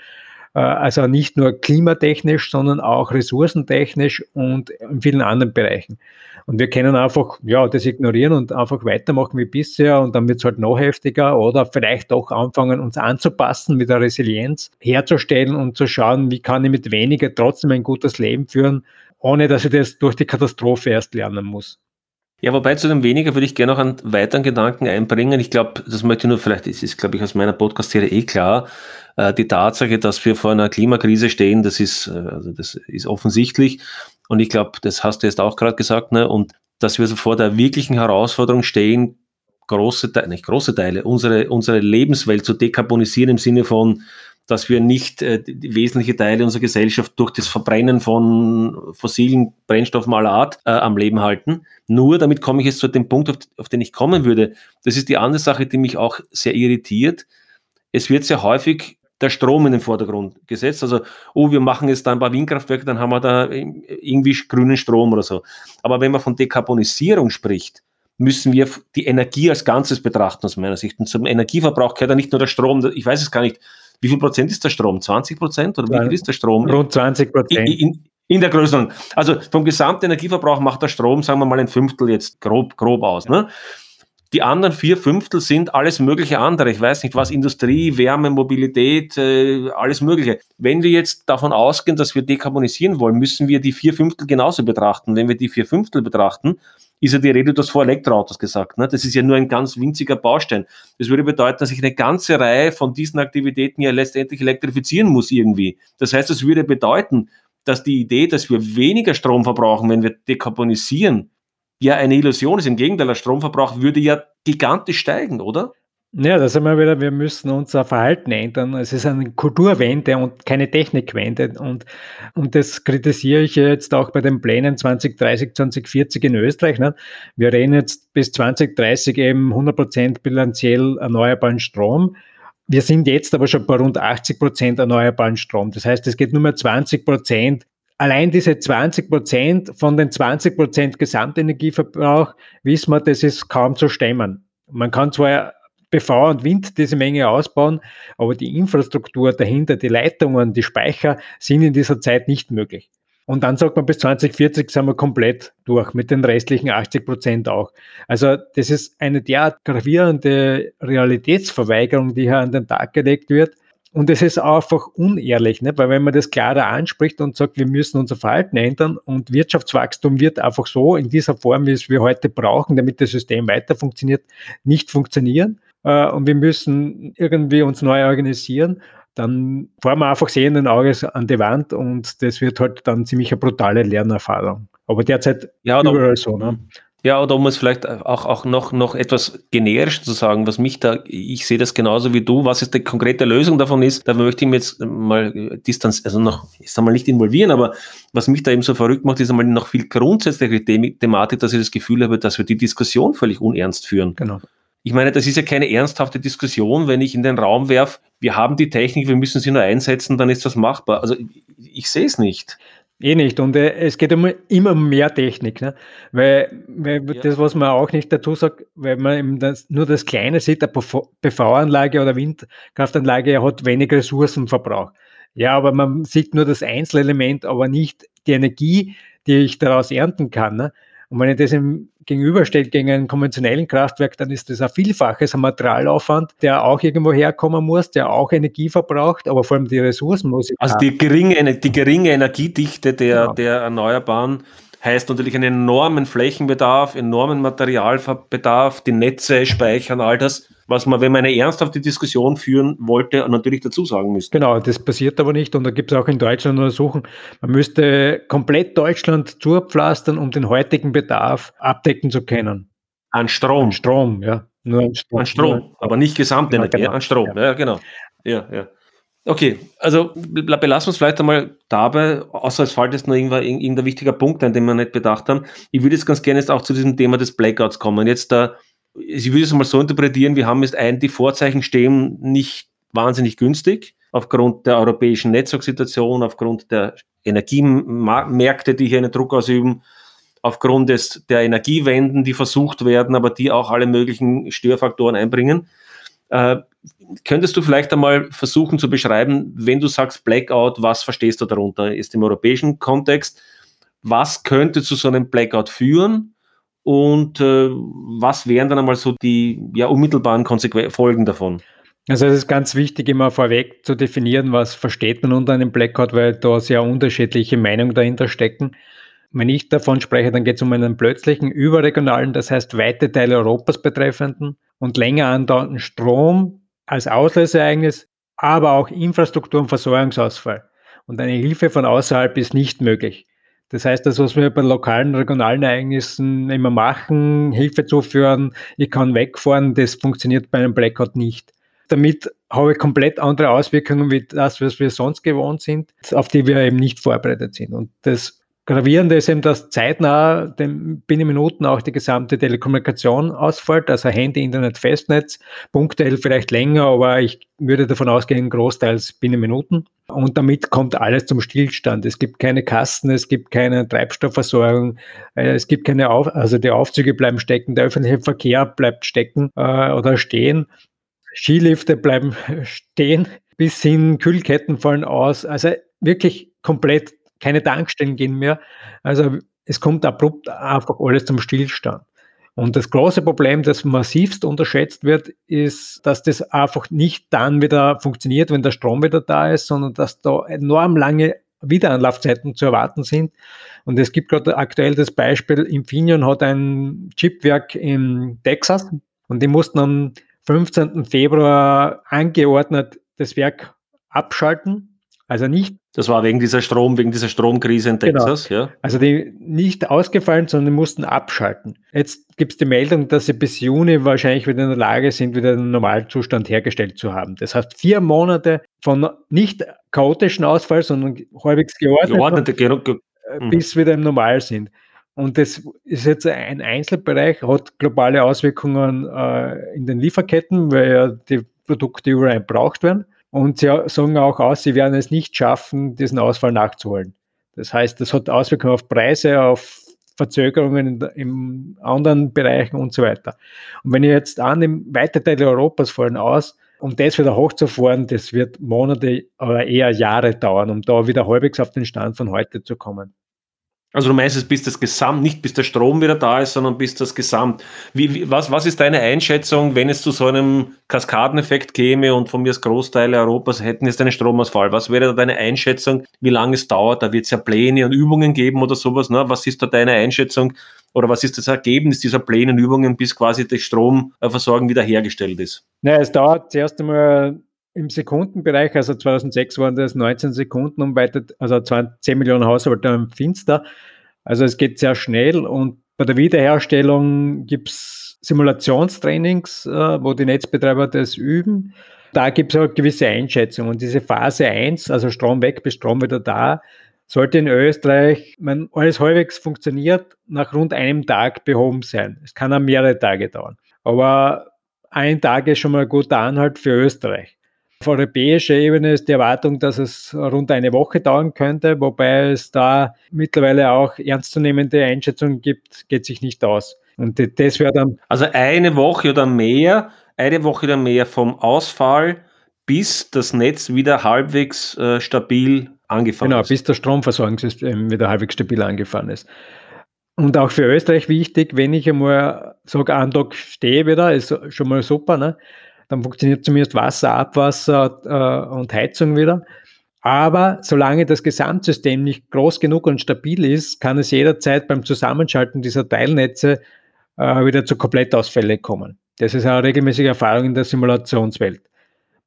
also nicht nur klimatechnisch, sondern auch ressourcentechnisch und in vielen anderen Bereichen. Und wir können einfach, ja, das ignorieren und einfach weitermachen wie bisher und dann wird es halt noch heftiger oder vielleicht auch anfangen, uns anzupassen, mit der Resilienz herzustellen und zu schauen, wie kann ich mit weniger trotzdem ein gutes Leben führen, ohne dass ich das durch die Katastrophe erst lernen muss. Ja, wobei zu dem weniger würde ich gerne noch einen weiteren Gedanken einbringen. Ich glaube, das möchte ich nur, vielleicht ist es, glaube ich, aus meiner Podcast-Serie eh klar. Äh, die Tatsache, dass wir vor einer Klimakrise stehen, das ist, äh, also das ist offensichtlich. Und ich glaube, das hast du jetzt auch gerade gesagt, ne? Und dass wir so vor der wirklichen Herausforderung stehen, große, nicht große Teile, unsere, unsere Lebenswelt zu dekarbonisieren im Sinne von, dass wir nicht äh, wesentliche Teile unserer Gesellschaft durch das Verbrennen von fossilen Brennstoffen aller Art äh, am Leben halten. Nur damit komme ich jetzt zu dem Punkt, auf, auf den ich kommen würde. Das ist die andere Sache, die mich auch sehr irritiert. Es wird sehr häufig der Strom in den Vordergrund gesetzt. Also, oh, wir machen jetzt da ein paar Windkraftwerke, dann haben wir da irgendwie grünen Strom oder so. Aber wenn man von Dekarbonisierung spricht, müssen wir die Energie als Ganzes betrachten, aus meiner Sicht. Und zum Energieverbrauch gehört ja nicht nur der Strom, ich weiß es gar nicht, wie viel Prozent ist der Strom? 20 Prozent oder wie viel ist der Strom? Rund 20 Prozent. In, in, in, der Größenordnung. Also vom gesamten Energieverbrauch macht der Strom, sagen wir mal, ein Fünftel jetzt grob, grob aus. Ne? Die anderen vier Fünftel sind alles mögliche andere. Ich weiß nicht was, Industrie, Wärme, Mobilität, äh, alles Mögliche. Wenn wir jetzt davon ausgehen, dass wir dekarbonisieren wollen, müssen wir die vier Fünftel genauso betrachten. Wenn wir die vier Fünftel betrachten, ist ja die Rede, du hast vor Elektroautos gesagt. Ne? Das ist ja nur ein ganz winziger Baustein. Das würde bedeuten, dass ich eine ganze Reihe von diesen Aktivitäten ja letztendlich elektrifizieren muss irgendwie. Das heißt, das würde bedeuten, dass die Idee, dass wir weniger Strom verbrauchen, wenn wir dekarbonisieren, ja eine Illusion ist. Im Gegenteil, der Stromverbrauch würde ja gigantisch steigen, oder? Ja, da sind wir wieder, wir müssen unser Verhalten ändern. Es ist eine Kulturwende und keine Technikwende. Und, und das kritisiere ich jetzt auch bei den Plänen 2030, 2040 in Österreich. Ne? Wir reden jetzt bis 2030 eben 100% bilanziell erneuerbaren Strom. Wir sind jetzt aber schon bei rund 80% erneuerbaren Strom. Das heißt, es geht nur mehr 20% allein diese 20 Prozent von den 20 Prozent Gesamtenergieverbrauch, wissen wir, das ist kaum zu stemmen. Man kann zwar PV und Wind diese Menge ausbauen, aber die Infrastruktur dahinter, die Leitungen, die Speicher sind in dieser Zeit nicht möglich. Und dann sagt man, bis 2040 sind wir komplett durch, mit den restlichen 80 Prozent auch. Also das ist eine derart gravierende Realitätsverweigerung, die hier an den Tag gelegt wird. Und es ist einfach unehrlich, ne? weil wenn man das klarer anspricht und sagt, wir müssen unser Verhalten ändern und Wirtschaftswachstum wird einfach so in dieser Form, wie es wir heute brauchen, damit das System weiter funktioniert, nicht funktionieren. Äh, und wir müssen irgendwie uns neu organisieren, dann fahren wir einfach sehenden Auges an die Wand und das wird halt dann ziemlich eine brutale Lernerfahrung. Aber derzeit ja, überall so. Ne? Ja, oder um es vielleicht auch, auch noch, noch etwas generisch zu sagen, was mich da, ich sehe das genauso wie du, was jetzt die konkrete Lösung davon ist, da möchte ich mir jetzt mal distanz, also noch, ich sag mal nicht involvieren, aber was mich da eben so verrückt macht, ist einmal noch viel grundsätzliche Thematik, dass ich das Gefühl habe, dass wir die Diskussion völlig unernst führen. Genau. Ich meine, das ist ja keine ernsthafte Diskussion, wenn ich in den Raum werfe, wir haben die Technik, wir müssen sie nur einsetzen, dann ist das machbar. Also ich, ich sehe es nicht. Eh nicht. Und äh, es geht immer, immer mehr Technik. Ne? Weil, weil ja. das, was man auch nicht dazu sagt, weil man das, nur das Kleine sieht, eine PV-Anlage oder Windkraftanlage hat wenig Ressourcenverbrauch. Ja, aber man sieht nur das Einzelelement, aber nicht die Energie, die ich daraus ernten kann. Ne? Und wenn ich das im gegenüberstellt gegen einen konventionellen Kraftwerk, dann ist das ein Vielfaches an Materialaufwand, der auch irgendwo herkommen muss, der auch Energie verbraucht, aber vor allem die Ressourcen muss ich Also die geringe, die geringe Energiedichte der, ja. der Erneuerbaren heißt natürlich einen enormen Flächenbedarf, enormen Materialbedarf, die Netze speichern, all das was man, wenn man eine ernsthafte Diskussion führen wollte, natürlich dazu sagen müsste. Genau, das passiert aber nicht und da gibt es auch in Deutschland Untersuchungen, man müsste komplett Deutschland zurpflastern, um den heutigen Bedarf abdecken zu können. An Strom. An Strom, ja. Nur an Strom. An Strom, aber nicht Gesamtenergie, genau. an Strom, ja. ja, genau. Ja, ja. Okay, also belassen wir es vielleicht einmal dabei, außer es fällt jetzt noch irgendwann irgendein wichtiger Punkt ein, den wir nicht bedacht haben. Ich würde jetzt ganz gerne jetzt auch zu diesem Thema des Blackouts kommen. Jetzt da ich würde es mal so interpretieren, wir haben jetzt ein, die Vorzeichen stehen nicht wahnsinnig günstig aufgrund der europäischen Netzwerksituation, aufgrund der Energiemärkte, die hier einen Druck ausüben, aufgrund des, der Energiewenden, die versucht werden, aber die auch alle möglichen Störfaktoren einbringen. Äh, könntest du vielleicht einmal versuchen zu beschreiben, wenn du sagst Blackout, was verstehst du darunter? Ist im europäischen Kontext, was könnte zu so einem Blackout führen? Und äh, was wären dann einmal so die ja, unmittelbaren Konsequen Folgen davon? Also es ist ganz wichtig, immer vorweg zu definieren, was versteht man unter einem Blackout, weil da sehr unterschiedliche Meinungen dahinter stecken. Wenn ich davon spreche, dann geht es um einen plötzlichen, überregionalen, das heißt weite Teile Europas betreffenden und länger andauernden Strom als Auslöseereignis, aber auch Infrastruktur- und Versorgungsausfall. Und eine Hilfe von außerhalb ist nicht möglich. Das heißt, das, was wir bei lokalen, regionalen Ereignissen immer machen, Hilfe zuführen, ich kann wegfahren, das funktioniert bei einem Blackout nicht. Damit habe ich komplett andere Auswirkungen wie das, was wir sonst gewohnt sind, auf die wir eben nicht vorbereitet sind. Und das Gravierende ist eben, dass zeitnah den binnen Minuten auch die gesamte Telekommunikation ausfällt, also Handy, Internet, Festnetz, punktuell vielleicht länger, aber ich würde davon ausgehen, großteils binnen Minuten. Und damit kommt alles zum Stillstand. Es gibt keine Kasten, es gibt keine Treibstoffversorgung, äh, es gibt keine, Auf also die Aufzüge bleiben stecken, der öffentliche Verkehr bleibt stecken äh, oder stehen, Skilifte bleiben stehen, bis hin Kühlketten fallen aus. Also wirklich komplett keine Tankstellen gehen mehr. Also es kommt abrupt einfach alles zum Stillstand. Und das große Problem, das massivst unterschätzt wird, ist, dass das einfach nicht dann wieder funktioniert, wenn der Strom wieder da ist, sondern dass da enorm lange Wiederanlaufzeiten zu erwarten sind. Und es gibt gerade aktuell das Beispiel, Infineon hat ein Chipwerk in Texas und die mussten am 15. Februar angeordnet das Werk abschalten, also nicht. Das war wegen dieser Strom, wegen dieser Stromkrise in genau. Texas, genau. ja. Also die nicht ausgefallen, sondern die mussten abschalten. Jetzt gibt es die Meldung, dass sie bis Juni wahrscheinlich wieder in der Lage sind, wieder den Normalzustand hergestellt zu haben. Das heißt, vier Monate von nicht chaotischen Ausfall, sondern halbwegs geordnet, geordnete, ge mhm. bis wieder im Normal sind. Und das ist jetzt ein Einzelbereich, hat globale Auswirkungen äh, in den Lieferketten, weil ja die Produkte überall gebraucht werden. Und sie sagen auch aus, sie werden es nicht schaffen, diesen Ausfall nachzuholen. Das heißt, das hat Auswirkungen auf Preise, auf Verzögerungen in, anderen Bereichen und so weiter. Und wenn ich jetzt an dem weite Teile Europas fallen aus, um das wieder hochzufahren, das wird Monate oder eher Jahre dauern, um da wieder halbwegs auf den Stand von heute zu kommen. Also du meinst es bis das Gesamt, nicht bis der Strom wieder da ist, sondern bis das Gesamt. Wie, wie, was, was ist deine Einschätzung, wenn es zu so einem Kaskadeneffekt käme und von mir als Großteile Europas hätten jetzt einen Stromausfall? Was wäre da deine Einschätzung, wie lange es dauert? Da wird es ja Pläne und Übungen geben oder sowas. Ne? Was ist da deine Einschätzung oder was ist das Ergebnis dieser Pläne und Übungen, bis quasi die Stromversorgung wiederhergestellt ist? Naja, es dauert zuerst einmal im Sekundenbereich, also 2006 waren das 19 Sekunden um weiter, also 10 Millionen Haushalte im Finster. Also es geht sehr schnell und bei der Wiederherstellung gibt es Simulationstrainings, äh, wo die Netzbetreiber das üben. Da gibt es auch gewisse Einschätzungen. Und diese Phase 1, also Strom weg bis Strom wieder da, sollte in Österreich, wenn alles halbwegs funktioniert, nach rund einem Tag behoben sein. Es kann auch mehrere Tage dauern. Aber ein Tag ist schon mal ein guter Anhalt für Österreich. Auf europäischer Ebene ist die Erwartung, dass es rund eine Woche dauern könnte, wobei es da mittlerweile auch ernstzunehmende Einschätzungen gibt, geht sich nicht aus. Und das wäre dann. Also eine Woche oder mehr, eine Woche oder mehr vom Ausfall, bis das Netz wieder halbwegs äh, stabil angefahren genau, ist. Genau, bis das Stromversorgungssystem wieder halbwegs stabil angefahren ist. Und auch für Österreich wichtig, wenn ich einmal sage, an Tag stehe wieder, ist schon mal super, ne? Dann funktioniert zumindest Wasser, Abwasser äh, und Heizung wieder. Aber solange das Gesamtsystem nicht groß genug und stabil ist, kann es jederzeit beim Zusammenschalten dieser Teilnetze äh, wieder zu Komplettausfälle kommen. Das ist eine regelmäßige Erfahrung in der Simulationswelt.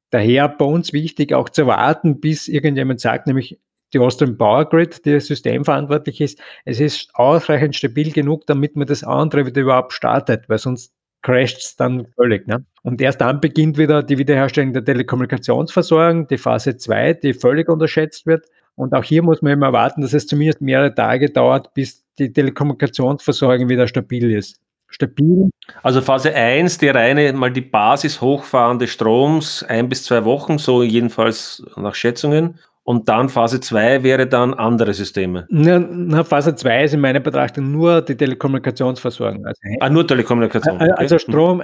Daher bei uns wichtig, auch zu warten, bis irgendjemand sagt, nämlich die Austrian Power Grid, die systemverantwortlich ist, es ist ausreichend stabil genug, damit man das andere wieder überhaupt startet, weil sonst crasht es dann völlig. Ne? Und erst dann beginnt wieder die Wiederherstellung der Telekommunikationsversorgung, die Phase 2, die völlig unterschätzt wird. Und auch hier muss man eben erwarten, dass es zumindest mehrere Tage dauert, bis die Telekommunikationsversorgung wieder stabil ist. Stabil. Also Phase 1, die reine, mal die Basis hochfahren des Stroms, ein bis zwei Wochen, so jedenfalls nach Schätzungen. Und dann Phase 2 wäre dann andere Systeme. Na, na, Phase 2 ist in meiner Betrachtung nur die Telekommunikationsversorgung. Also, ah, nur Telekommunikation. Okay. Also Strom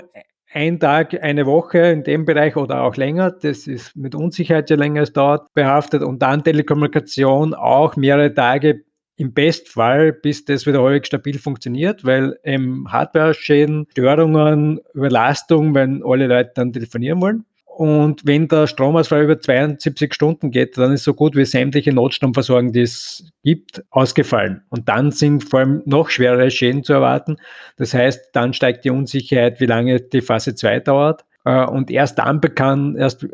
ein Tag, eine Woche in dem Bereich oder auch länger. Das ist mit Unsicherheit, je länger es dauert, behaftet. Und dann Telekommunikation auch mehrere Tage im Bestfall, bis das wieder häufig stabil funktioniert, weil ähm, Hardware-Schäden, Störungen, Überlastung, wenn alle Leute dann telefonieren wollen. Und wenn der Stromausfall über 72 Stunden geht, dann ist so gut wie sämtliche Notstromversorgung, die es gibt, ausgefallen. Und dann sind vor allem noch schwerere Schäden zu erwarten. Das heißt, dann steigt die Unsicherheit, wie lange die Phase 2 dauert. Äh, und erst dann kann erst äh,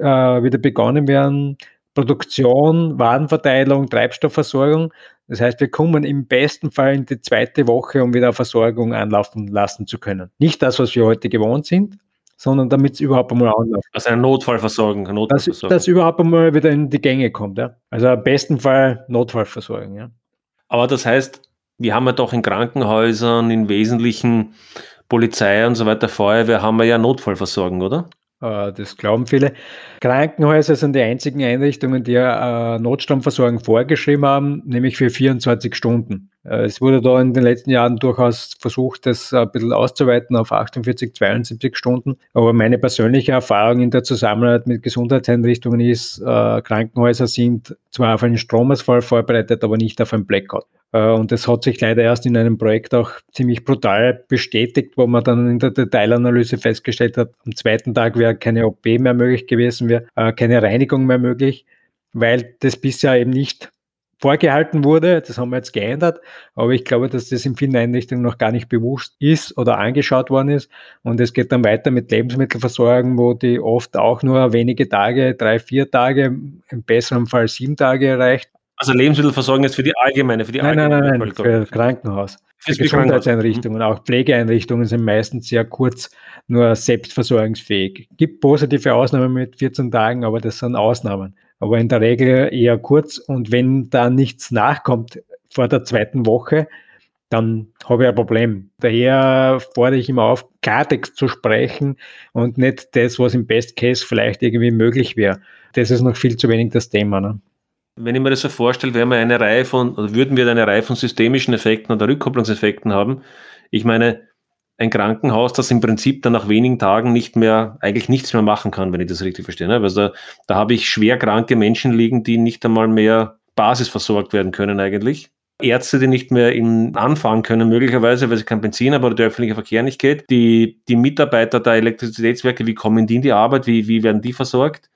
wieder begonnen werden, Produktion, Warenverteilung, Treibstoffversorgung. Das heißt, wir kommen im besten Fall in die zweite Woche, um wieder Versorgung anlaufen lassen zu können. Nicht das, was wir heute gewohnt sind, sondern damit es überhaupt einmal anläuft. Also eine Notfallversorgung. Eine Notfallversorgung. Dass, dass überhaupt einmal wieder in die Gänge kommt. Ja? Also im besten Fall Notfallversorgung. Ja? Aber das heißt, wir haben ja doch in Krankenhäusern, in wesentlichen Polizei und so weiter, Feuerwehr, haben wir ja Notfallversorgung, oder? Äh, das glauben viele. Krankenhäuser sind die einzigen Einrichtungen, die äh, Notstromversorgung vorgeschrieben haben, nämlich für 24 Stunden. Äh, es wurde da in den letzten Jahren durchaus versucht, das ein bisschen auszuweiten auf 48, 72 Stunden. Aber meine persönliche Erfahrung in der Zusammenarbeit mit Gesundheitseinrichtungen ist, Krankenhäuser sind zwar auf einen Stromausfall vorbereitet, aber nicht auf einen Blackout. Äh, und das hat sich leider erst in einem Projekt auch ziemlich brutal bestätigt, wo man dann in der Detailanalyse festgestellt hat, am zweiten Tag wäre keine OP mehr möglich gewesen, wäre äh, keine Reinigung mehr möglich, weil das bisher eben nicht vorgehalten wurde. Das haben wir jetzt geändert. Aber ich glaube, dass das in vielen Einrichtungen noch gar nicht bewusst ist oder angeschaut worden ist. Und es geht dann weiter mit Lebensmittelversorgung, wo die oft auch nur wenige Tage, drei, vier Tage, im besseren Fall sieben Tage erreicht. Also Lebensmittelversorgung ist für die allgemeine, für die nein, allgemeine nein, nein, nein, für Krankenhaus. Für Gesundheitseinrichtungen, mhm. auch Pflegeeinrichtungen sind meistens sehr kurz nur selbstversorgungsfähig. Gibt positive Ausnahmen mit 14 Tagen, aber das sind Ausnahmen. Aber in der Regel eher kurz und wenn da nichts nachkommt vor der zweiten Woche, dann habe ich ein Problem. Daher fordere ich immer auf, Klartext zu sprechen und nicht das, was im Best Case vielleicht irgendwie möglich wäre. Das ist noch viel zu wenig das Thema. Ne? Wenn ich mir das so vorstelle, wären wir eine Reihe von, oder würden wir eine Reihe von systemischen Effekten oder Rückkopplungseffekten haben. Ich meine, ein Krankenhaus, das im Prinzip dann nach wenigen Tagen nicht mehr, eigentlich nichts mehr machen kann, wenn ich das richtig verstehe. Ne? Also da, habe ich schwer kranke Menschen liegen, die nicht einmal mehr basisversorgt werden können eigentlich. Ärzte, die nicht mehr in, anfahren können, möglicherweise, weil sie kein Benzin haben oder der öffentliche Verkehr nicht geht. Die, die Mitarbeiter der Elektrizitätswerke, wie kommen die in die Arbeit? Wie, wie werden die versorgt?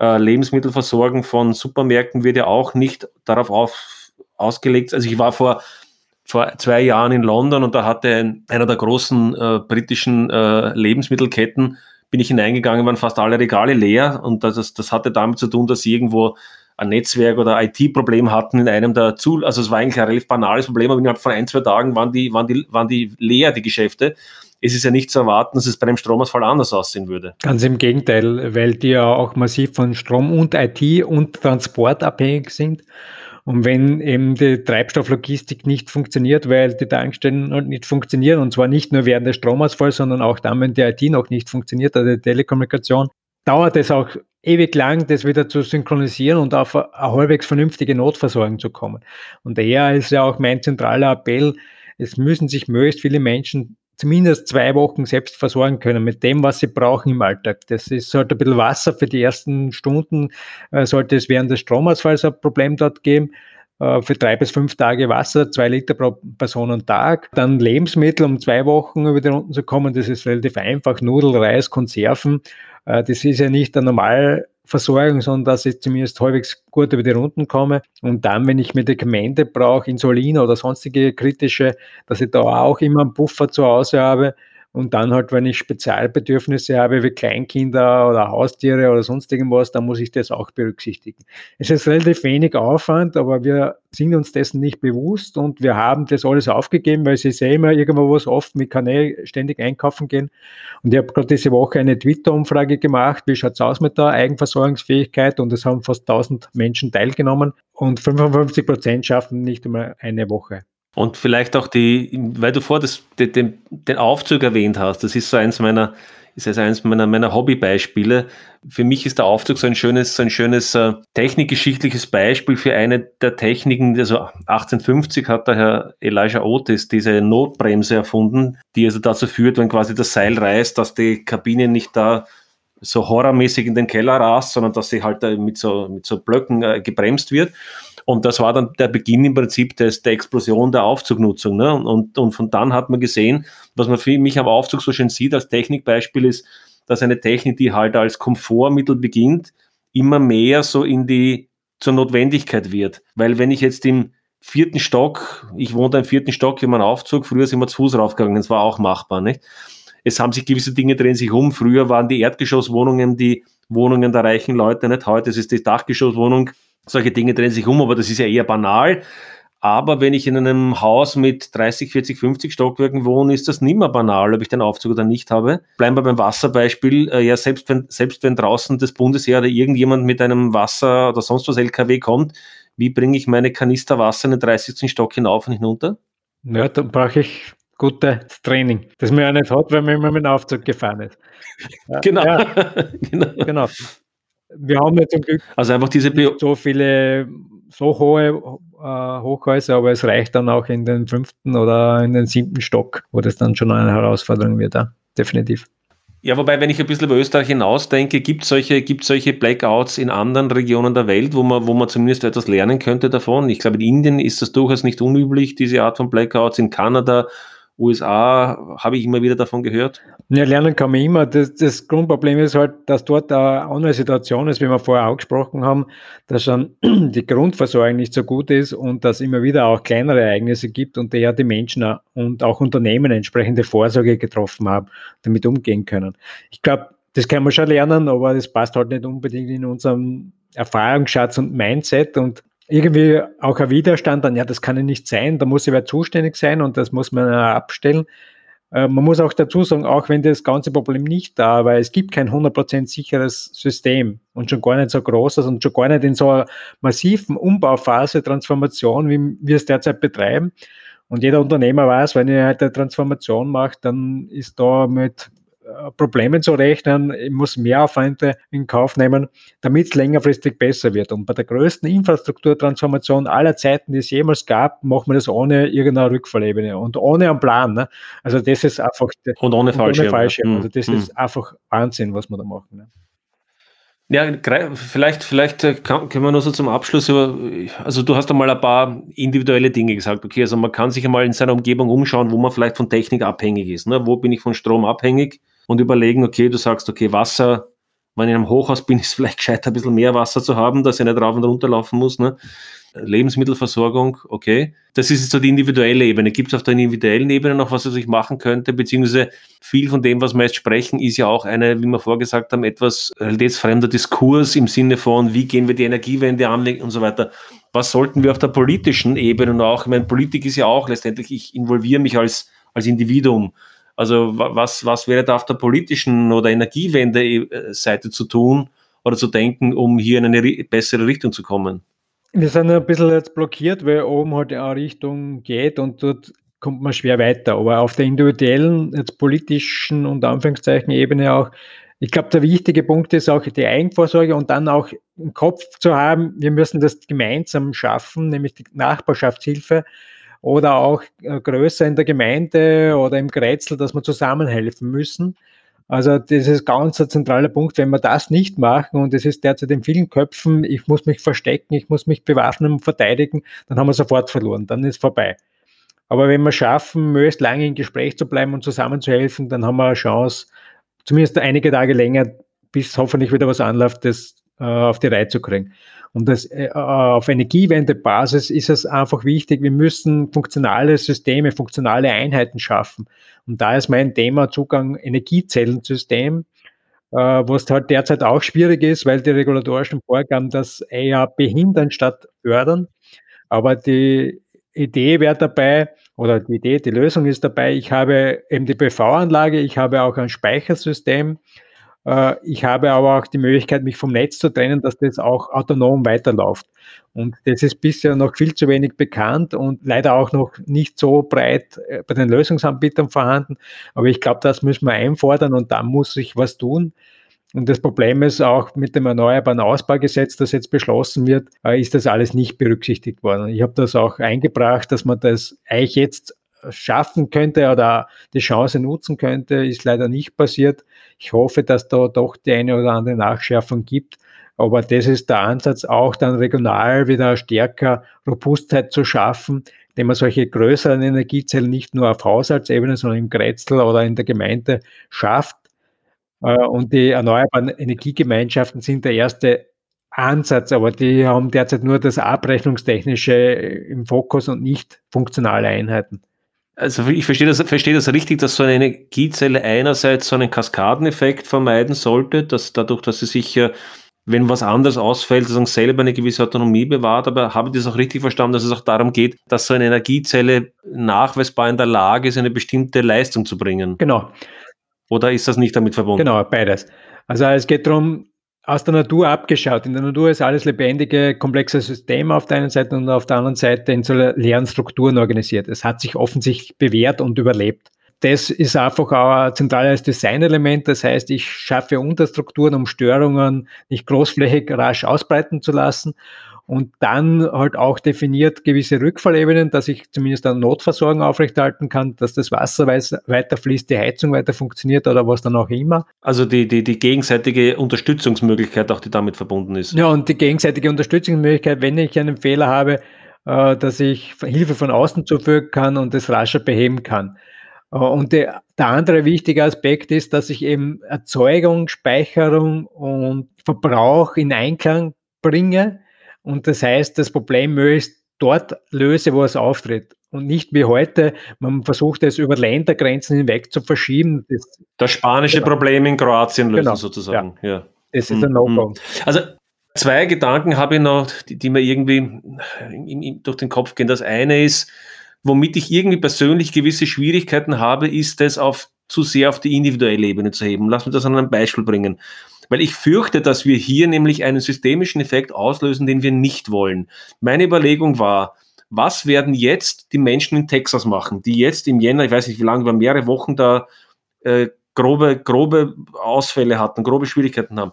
Äh, Lebensmittelversorgung von Supermärkten wird ja auch nicht darauf auf, ausgelegt. Also ich war vor, vor zwei Jahren in London und da hatte ein, einer der großen äh, britischen äh, Lebensmittelketten, bin ich hineingegangen, waren fast alle Regale leer und das, das hatte damit zu tun, dass sie irgendwo ein Netzwerk oder IT-Problem hatten in einem der Zu, also es war eigentlich ein relativ banales Problem, aber innerhalb von ein, zwei Tagen waren die, waren die, waren die leer, die Geschäfte es ist ja nicht zu erwarten, dass es bei einem Stromausfall anders aussehen würde. Ganz im Gegenteil, weil die ja auch massiv von Strom und IT und Transport abhängig sind. Und wenn eben die Treibstofflogistik nicht funktioniert, weil die Tankstellen nicht funktionieren, und zwar nicht nur während des Stromausfalls, sondern auch dann, wenn die IT noch nicht funktioniert, also die Telekommunikation, dauert es auch ewig lang, das wieder zu synchronisieren und auf eine halbwegs vernünftige Notversorgung zu kommen. Und daher ist ja auch mein zentraler Appell, es müssen sich möglichst viele Menschen zumindest zwei Wochen selbst versorgen können mit dem, was sie brauchen im Alltag. Das ist halt ein bisschen Wasser für die ersten Stunden, äh, sollte es während des Stromausfalls ein Problem dort geben. Äh, für drei bis fünf Tage Wasser, zwei Liter pro Person und Tag. Dann Lebensmittel, um zwei Wochen über die Runden zu kommen. Das ist relativ einfach. Nudel, Reis, Konserven. Äh, das ist ja nicht der normal Versorgung, sondern dass ich zumindest halbwegs gut über die Runden komme. Und dann, wenn ich Medikamente brauche, Insulin oder sonstige kritische, dass ich da auch immer einen Puffer zu Hause habe, und dann halt, wenn ich Spezialbedürfnisse habe, wie Kleinkinder oder Haustiere oder sonst irgendwas, dann muss ich das auch berücksichtigen. Es ist relativ wenig Aufwand, aber wir sind uns dessen nicht bewusst und wir haben das alles aufgegeben, weil sie sehen immer irgendwo was oft mit Kanäle ständig einkaufen gehen. Und ich habe gerade diese Woche eine Twitter-Umfrage gemacht, wie schaut es aus mit der Eigenversorgungsfähigkeit und es haben fast 1000 Menschen teilgenommen und 55 Prozent schaffen nicht einmal eine Woche. Und vielleicht auch die, weil du vor das, den, den Aufzug erwähnt hast, das ist so eins meiner, ist also eins meiner, meiner Hobbybeispiele. Für mich ist der Aufzug so ein schönes, so ein schönes äh, technikgeschichtliches Beispiel für eine der Techniken, also 1850 hat der Herr Elijah Otis diese Notbremse erfunden, die also dazu führt, wenn quasi das Seil reißt, dass die Kabine nicht da so horrormäßig in den Keller rast, sondern dass sie halt mit so, mit so Blöcken äh, gebremst wird. Und das war dann der Beginn im Prinzip des, der Explosion der Aufzugnutzung. Ne? Und, und von dann hat man gesehen, was man für mich am Aufzug so schön sieht als Technikbeispiel ist, dass eine Technik, die halt als Komfortmittel beginnt, immer mehr so in die zur Notwendigkeit wird. Weil wenn ich jetzt im vierten Stock, ich wohne im vierten Stock, in meinem Aufzug, früher sind wir zu Fuß raufgegangen, das war auch machbar, nicht? Es haben sich gewisse Dinge drehen sich um. Früher waren die Erdgeschosswohnungen die Wohnungen der reichen Leute, nicht? Heute ist es die Dachgeschosswohnung solche Dinge drehen sich um, aber das ist ja eher banal. Aber wenn ich in einem Haus mit 30, 40, 50 Stockwerken wohne, ist das nicht mehr banal, ob ich den Aufzug oder nicht habe. Bleiben wir beim Wasserbeispiel. Äh, ja, selbst wenn, selbst wenn draußen das Bundesheer oder irgendjemand mit einem Wasser oder sonst was LKW kommt, wie bringe ich meine Kanister Wasser in den 30. Stock hinauf und hinunter? Ja, da brauche ich gutes Training, das man ja nicht hat, weil man immer mit dem Aufzug gefahren ist. genau. Ja, genau. genau. Wir haben ja zum Glück also einfach diese Bio so viele, so hohe äh, Hochhäuser, aber es reicht dann auch in den fünften oder in den siebten Stock, wo das dann schon eine Herausforderung wird, ja. definitiv. Ja, wobei, wenn ich ein bisschen über Österreich hinausdenke, gibt es solche, gibt solche Blackouts in anderen Regionen der Welt, wo man, wo man zumindest etwas lernen könnte davon. Ich glaube, in Indien ist das durchaus nicht unüblich, diese Art von Blackouts. In Kanada USA habe ich immer wieder davon gehört. Ja, lernen kann man immer. Das, das, Grundproblem ist halt, dass dort eine andere Situation ist, wie wir vorher auch gesprochen haben, dass schon die Grundversorgung nicht so gut ist und dass immer wieder auch kleinere Ereignisse gibt und daher die Menschen und auch Unternehmen entsprechende Vorsorge getroffen haben, damit umgehen können. Ich glaube, das kann man schon lernen, aber das passt halt nicht unbedingt in unserem Erfahrungsschatz und Mindset und irgendwie auch ein Widerstand dann, ja, das kann ja nicht sein, da muss ja wer zuständig sein und das muss man abstellen. Äh, man muss auch dazu sagen, auch wenn das ganze Problem nicht da war, es gibt kein 100% sicheres System und schon gar nicht so großes und schon gar nicht in so einer massiven Umbauphase, Transformation, wie wir es derzeit betreiben. Und jeder Unternehmer weiß, wenn er halt eine Transformation macht, dann ist da mit Problemen zu rechnen, ich muss Mehraufwände in Kauf nehmen, damit es längerfristig besser wird. Und bei der größten Infrastrukturtransformation aller Zeiten, die es jemals gab, machen wir das ohne irgendeine Rückfallebene und ohne einen Plan. Ne? Also das ist einfach und ohne Fallschirm. Ohne Fallschirm. Ja. Also das hm. ist einfach Wahnsinn, was wir da machen. Ne? Ja, vielleicht, vielleicht äh, kann, können wir nur so zum Abschluss über, also du hast einmal ein paar individuelle Dinge gesagt. Okay, also man kann sich einmal in seiner Umgebung umschauen, wo man vielleicht von Technik abhängig ist. Ne? Wo bin ich von Strom abhängig? Und überlegen, okay, du sagst, okay, Wasser, wenn ich in einem Hochhaus bin, ist vielleicht gescheiter, ein bisschen mehr Wasser zu haben, dass ich nicht rauf und runter laufen muss. Ne? Lebensmittelversorgung, okay. Das ist jetzt so die individuelle Ebene. Gibt es auf der individuellen Ebene noch was, was ich machen könnte? Beziehungsweise viel von dem, was wir jetzt sprechen, ist ja auch eine, wie wir vorgesagt haben, etwas realitätsfremder Diskurs im Sinne von, wie gehen wir die Energiewende an und so weiter. Was sollten wir auf der politischen Ebene auch, ich meine, Politik ist ja auch letztendlich, ich involviere mich als, als Individuum. Also was, was wäre da auf der politischen oder Energiewende-Seite zu tun oder zu denken, um hier in eine bessere Richtung zu kommen? Wir sind ein bisschen jetzt blockiert, weil oben halt eine Richtung geht und dort kommt man schwer weiter. Aber auf der individuellen, jetzt politischen und Anführungszeichen Ebene auch, ich glaube, der wichtige Punkt ist auch die Eigenvorsorge und dann auch im Kopf zu haben, wir müssen das gemeinsam schaffen, nämlich die Nachbarschaftshilfe oder auch äh, größer in der Gemeinde oder im Grätzl, dass wir zusammenhelfen müssen. Also das ist ganz ein zentraler Punkt. Wenn wir das nicht machen, und es ist derzeit in vielen Köpfen, ich muss mich verstecken, ich muss mich bewaffnen und verteidigen, dann haben wir sofort verloren, dann ist vorbei. Aber wenn wir schaffen, möglichst lange im Gespräch zu bleiben und zusammenzuhelfen, dann haben wir eine Chance, zumindest einige Tage länger, bis hoffentlich wieder was anläuft, das äh, auf die Reihe zu kriegen. Und das, äh, auf Energiewendebasis ist es einfach wichtig, wir müssen funktionale Systeme, funktionale Einheiten schaffen. Und da ist mein Thema Zugang Energiezellensystem, äh, was halt derzeit auch schwierig ist, weil die regulatorischen Vorgaben das eher behindern statt fördern. Aber die Idee wäre dabei, oder die Idee, die Lösung ist dabei, ich habe eben die PV-Anlage, ich habe auch ein Speichersystem, äh, ich habe aber auch die Möglichkeit, mich vom Netz zu trennen, dass das auch autonom weiterläuft. Und das ist bisher noch viel zu wenig bekannt und leider auch noch nicht so breit äh, bei den Lösungsanbietern vorhanden. Aber ich glaube, das müssen wir einfordern und da muss sich was tun. Und das Problem ist auch mit dem Erneuerbaren Ausbaugesetz, das jetzt beschlossen wird, äh, ist das alles nicht berücksichtigt worden. Ich habe das auch eingebracht, dass man das eigentlich jetzt schaffen könnte oder die Chance nutzen könnte, ist leider nicht passiert. Ich hoffe, dass da doch die eine oder andere Nachschärfung gibt. Aber das ist der Ansatz, auch dann regional wieder stärker Robustheit zu schaffen, indem man solche größeren Energiezellen nicht nur auf Haushaltsebene, sondern im Grätzl oder in der Gemeinde schafft. Äh, und die erneuerbaren Energiegemeinschaften sind der erste Ansatz, aber die haben derzeit nur das Abrechnungstechnische im Fokus und nicht funktionale Einheiten. Also ich verstehe das, verstehe das richtig, dass so eine Energiezelle einerseits so einen Kaskadeneffekt vermeiden sollte, dass dadurch, dass sie sich ja, wenn was anderes ausfällt, sozusagen selber eine gewisse Autonomie bewahrt, aber habe ich das auch richtig verstanden, dass es auch darum geht, dass so eine Energiezelle nachweisbar in der Lage ist, eine bestimmte Leistung zu bringen? Genau. Oder ist das nicht damit verbunden? Genau, beides. Also es geht darum, aus der Natur abgeschaut. In der Natur ist alles lebendige, komplexe Systeme auf der einen Seite und auf der anderen Seite in so leeren Strukturen organisiert. Es hat sich offensichtlich bewährt und überlebt. Das ist einfach auch ein zentrales Designelement. Das heißt, ich schaffe Unterstrukturen, um Störungen nicht großflächig rasch ausbreiten zu lassen und dann halt auch definiert gewisse Rückfallebenen, dass ich zumindest eine Notversorgung aufrechterhalten kann, dass das Wasser weiter fließt, die Heizung weiter funktioniert oder was dann auch immer. Also die, die, die gegenseitige Unterstützungsmöglichkeit auch, die damit verbunden ist. Ja, und die gegenseitige Unterstützungsmöglichkeit, wenn ich einen Fehler habe, äh, dass ich Hilfe von außen zuführen kann und das rascher beheben kann. Äh, und der, der andere wichtige Aspekt ist, dass ich eben Erzeugung, Speicherung und Verbrauch in Einklang bringe und das heißt, das Problem möglichst dort löse, wo es auftritt. Und nicht wie heute, man versucht es über Ländergrenzen hinweg zu verschieben. Das, das spanische genau. Problem in Kroatien lösen genau. sozusagen. Ja. ja. Das ist ein No-Go. Mhm. Also zwei Gedanken habe ich noch, die, die mir irgendwie durch den Kopf gehen. Das eine ist, womit ich irgendwie persönlich gewisse Schwierigkeiten habe, ist es auf zu sehr auf die individuelle Ebene zu heben. Lass mich das an einem Beispiel bringen. Weil ich fürchte, dass wir hier nämlich einen systemischen Effekt auslösen, den wir nicht wollen. Meine Überlegung war, was werden jetzt die Menschen in Texas machen, die jetzt im Jänner, ich weiß nicht wie lange, über mehrere Wochen da äh, grobe, grobe Ausfälle hatten, grobe Schwierigkeiten haben.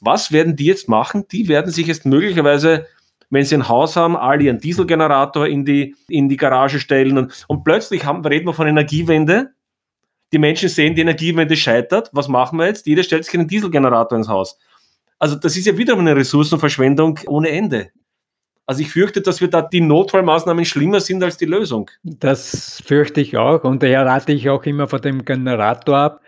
Was werden die jetzt machen? Die werden sich jetzt möglicherweise, wenn sie ein Haus haben, alle ihren Dieselgenerator in die, in die Garage stellen und, und plötzlich haben, reden wir von Energiewende die Menschen sehen, die Energiewende scheitert. Was machen wir jetzt? Jeder stellt sich einen Dieselgenerator ins Haus. Also das ist ja wieder eine Ressourcenverschwendung ohne Ende. Also ich fürchte, dass wir da die Notfallmaßnahmen schlimmer sind als die Lösung. Das fürchte ich auch und daher rate ich auch immer von dem Generator ab,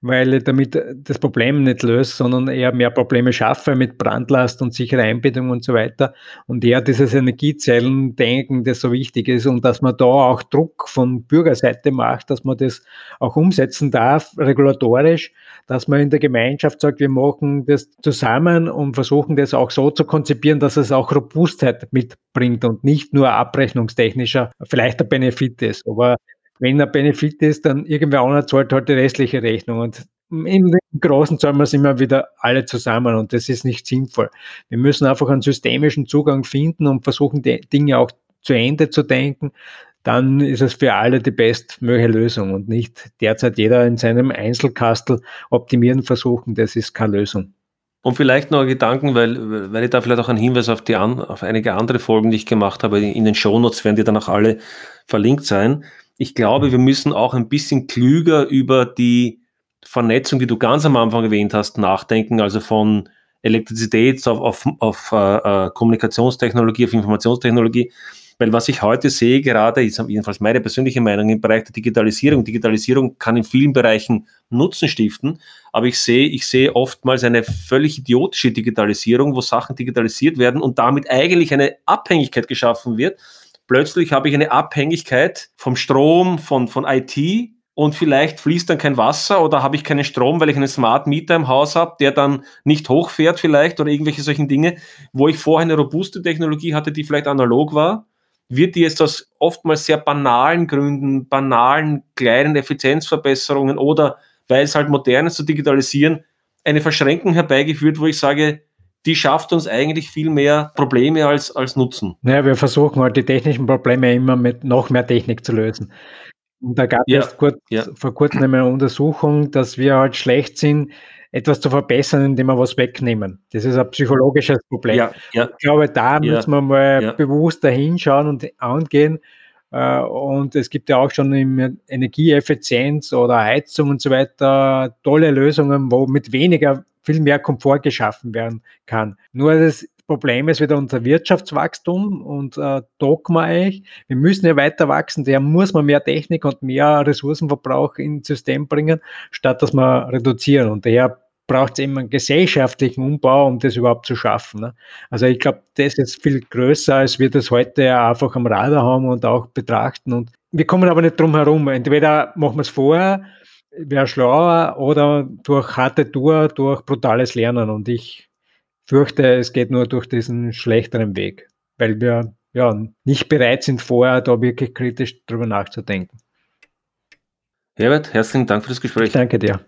weil ich damit das Problem nicht löst, sondern eher mehr Probleme schaffe mit Brandlast und sichere Einbindung und so weiter. Und eher dieses Energiezellen-Denken, das so wichtig ist und dass man da auch Druck von Bürgerseite macht, dass man das auch umsetzen darf, regulatorisch, dass man in der Gemeinschaft sagt, wir machen das zusammen und versuchen das auch so zu konzipieren, dass es auch Robustheit mitbringt und nicht nur abrechnungstechnischer vielleicht der Benefit ist. Aber wenn ein Benefit ist, dann irgendwer anderer zahlt halt die restliche Rechnung. Und im Großen zahlen wir es immer wieder alle zusammen und das ist nicht sinnvoll. Wir müssen einfach einen systemischen Zugang finden und versuchen, die Dinge auch zu Ende zu denken. Dann ist es für alle die bestmögliche Lösung und nicht derzeit jeder in seinem Einzelkastel optimieren versuchen. Das ist keine Lösung. Und vielleicht noch Gedanken, weil, weil ich da vielleicht auch einen Hinweis auf, die an, auf einige andere Folgen, die ich gemacht habe, in den Shownotes werden die dann auch alle verlinkt sein ich glaube, wir müssen auch ein bisschen klüger über die Vernetzung, die du ganz am Anfang erwähnt hast, nachdenken, also von Elektrizität auf, auf, auf äh, Kommunikationstechnologie, auf Informationstechnologie. Weil was ich heute sehe, gerade ist jedenfalls meine persönliche Meinung im Bereich der Digitalisierung. Digitalisierung kann in vielen Bereichen Nutzen stiften, aber ich sehe, ich sehe oftmals eine völlig idiotische Digitalisierung, wo Sachen digitalisiert werden und damit eigentlich eine Abhängigkeit geschaffen wird, plötzlich habe ich eine Abhängigkeit vom Strom, von, von IT und vielleicht fließt dann kein Wasser oder habe ich keinen Strom, weil ich einen Smart Meter im Haus habe, der dann nicht hochfährt vielleicht oder irgendwelche solchen Dinge, wo ich vorher eine robuste Technologie hatte, die vielleicht analog war, wird die jetzt aus oftmals sehr banalen Gründen, banalen kleinen Effizienzverbesserungen oder weil es halt modern ist zu digitalisieren, eine Verschränkung herbeigeführt, wo ich sage, die schafft uns eigentlich viel mehr Probleme als, als Nutzen. Naja, wir versuchen halt die technischen Probleme immer mit noch mehr Technik zu lösen. Und da gab es ja, kurz, ja. vor kurzem eine Untersuchung, dass wir halt schlecht sind, etwas zu verbessern, indem wir was wegnehmen. Das ist ein psychologisches Problem. Ja. Ich glaube, da müssen wir mal bewusster hinschauen und angehen. Äh, und es gibt ja auch schon in Energieeffizienz oder Heizung und so weiter tolle Lösungen, wo mit weniger viel mehr Komfort geschaffen werden kann. Nur das Problem ist wieder unser Wirtschaftswachstum und äh, Dogma eigentlich. Wir müssen ja weiter wachsen, daher muss man mehr Technik und mehr Ressourcenverbrauch ins System bringen, statt dass wir reduzieren. Und daher braucht es eben einen gesellschaftlichen Umbau, um das überhaupt zu schaffen. Ne? Also ich glaube, das ist viel größer, als wir das heute einfach am Radar haben und auch betrachten. Und wir kommen aber nicht drum herum. Entweder machen wir es vorher, wäre schlauer oder durch harte Tour, durch brutales Lernen. Und ich fürchte, es geht nur durch diesen schlechteren Weg, weil wir ja nicht bereit sind, vorher da wirklich kritisch drüber nachzudenken. Herbert, herzlichen Dank für das Gespräch. Ich danke dir.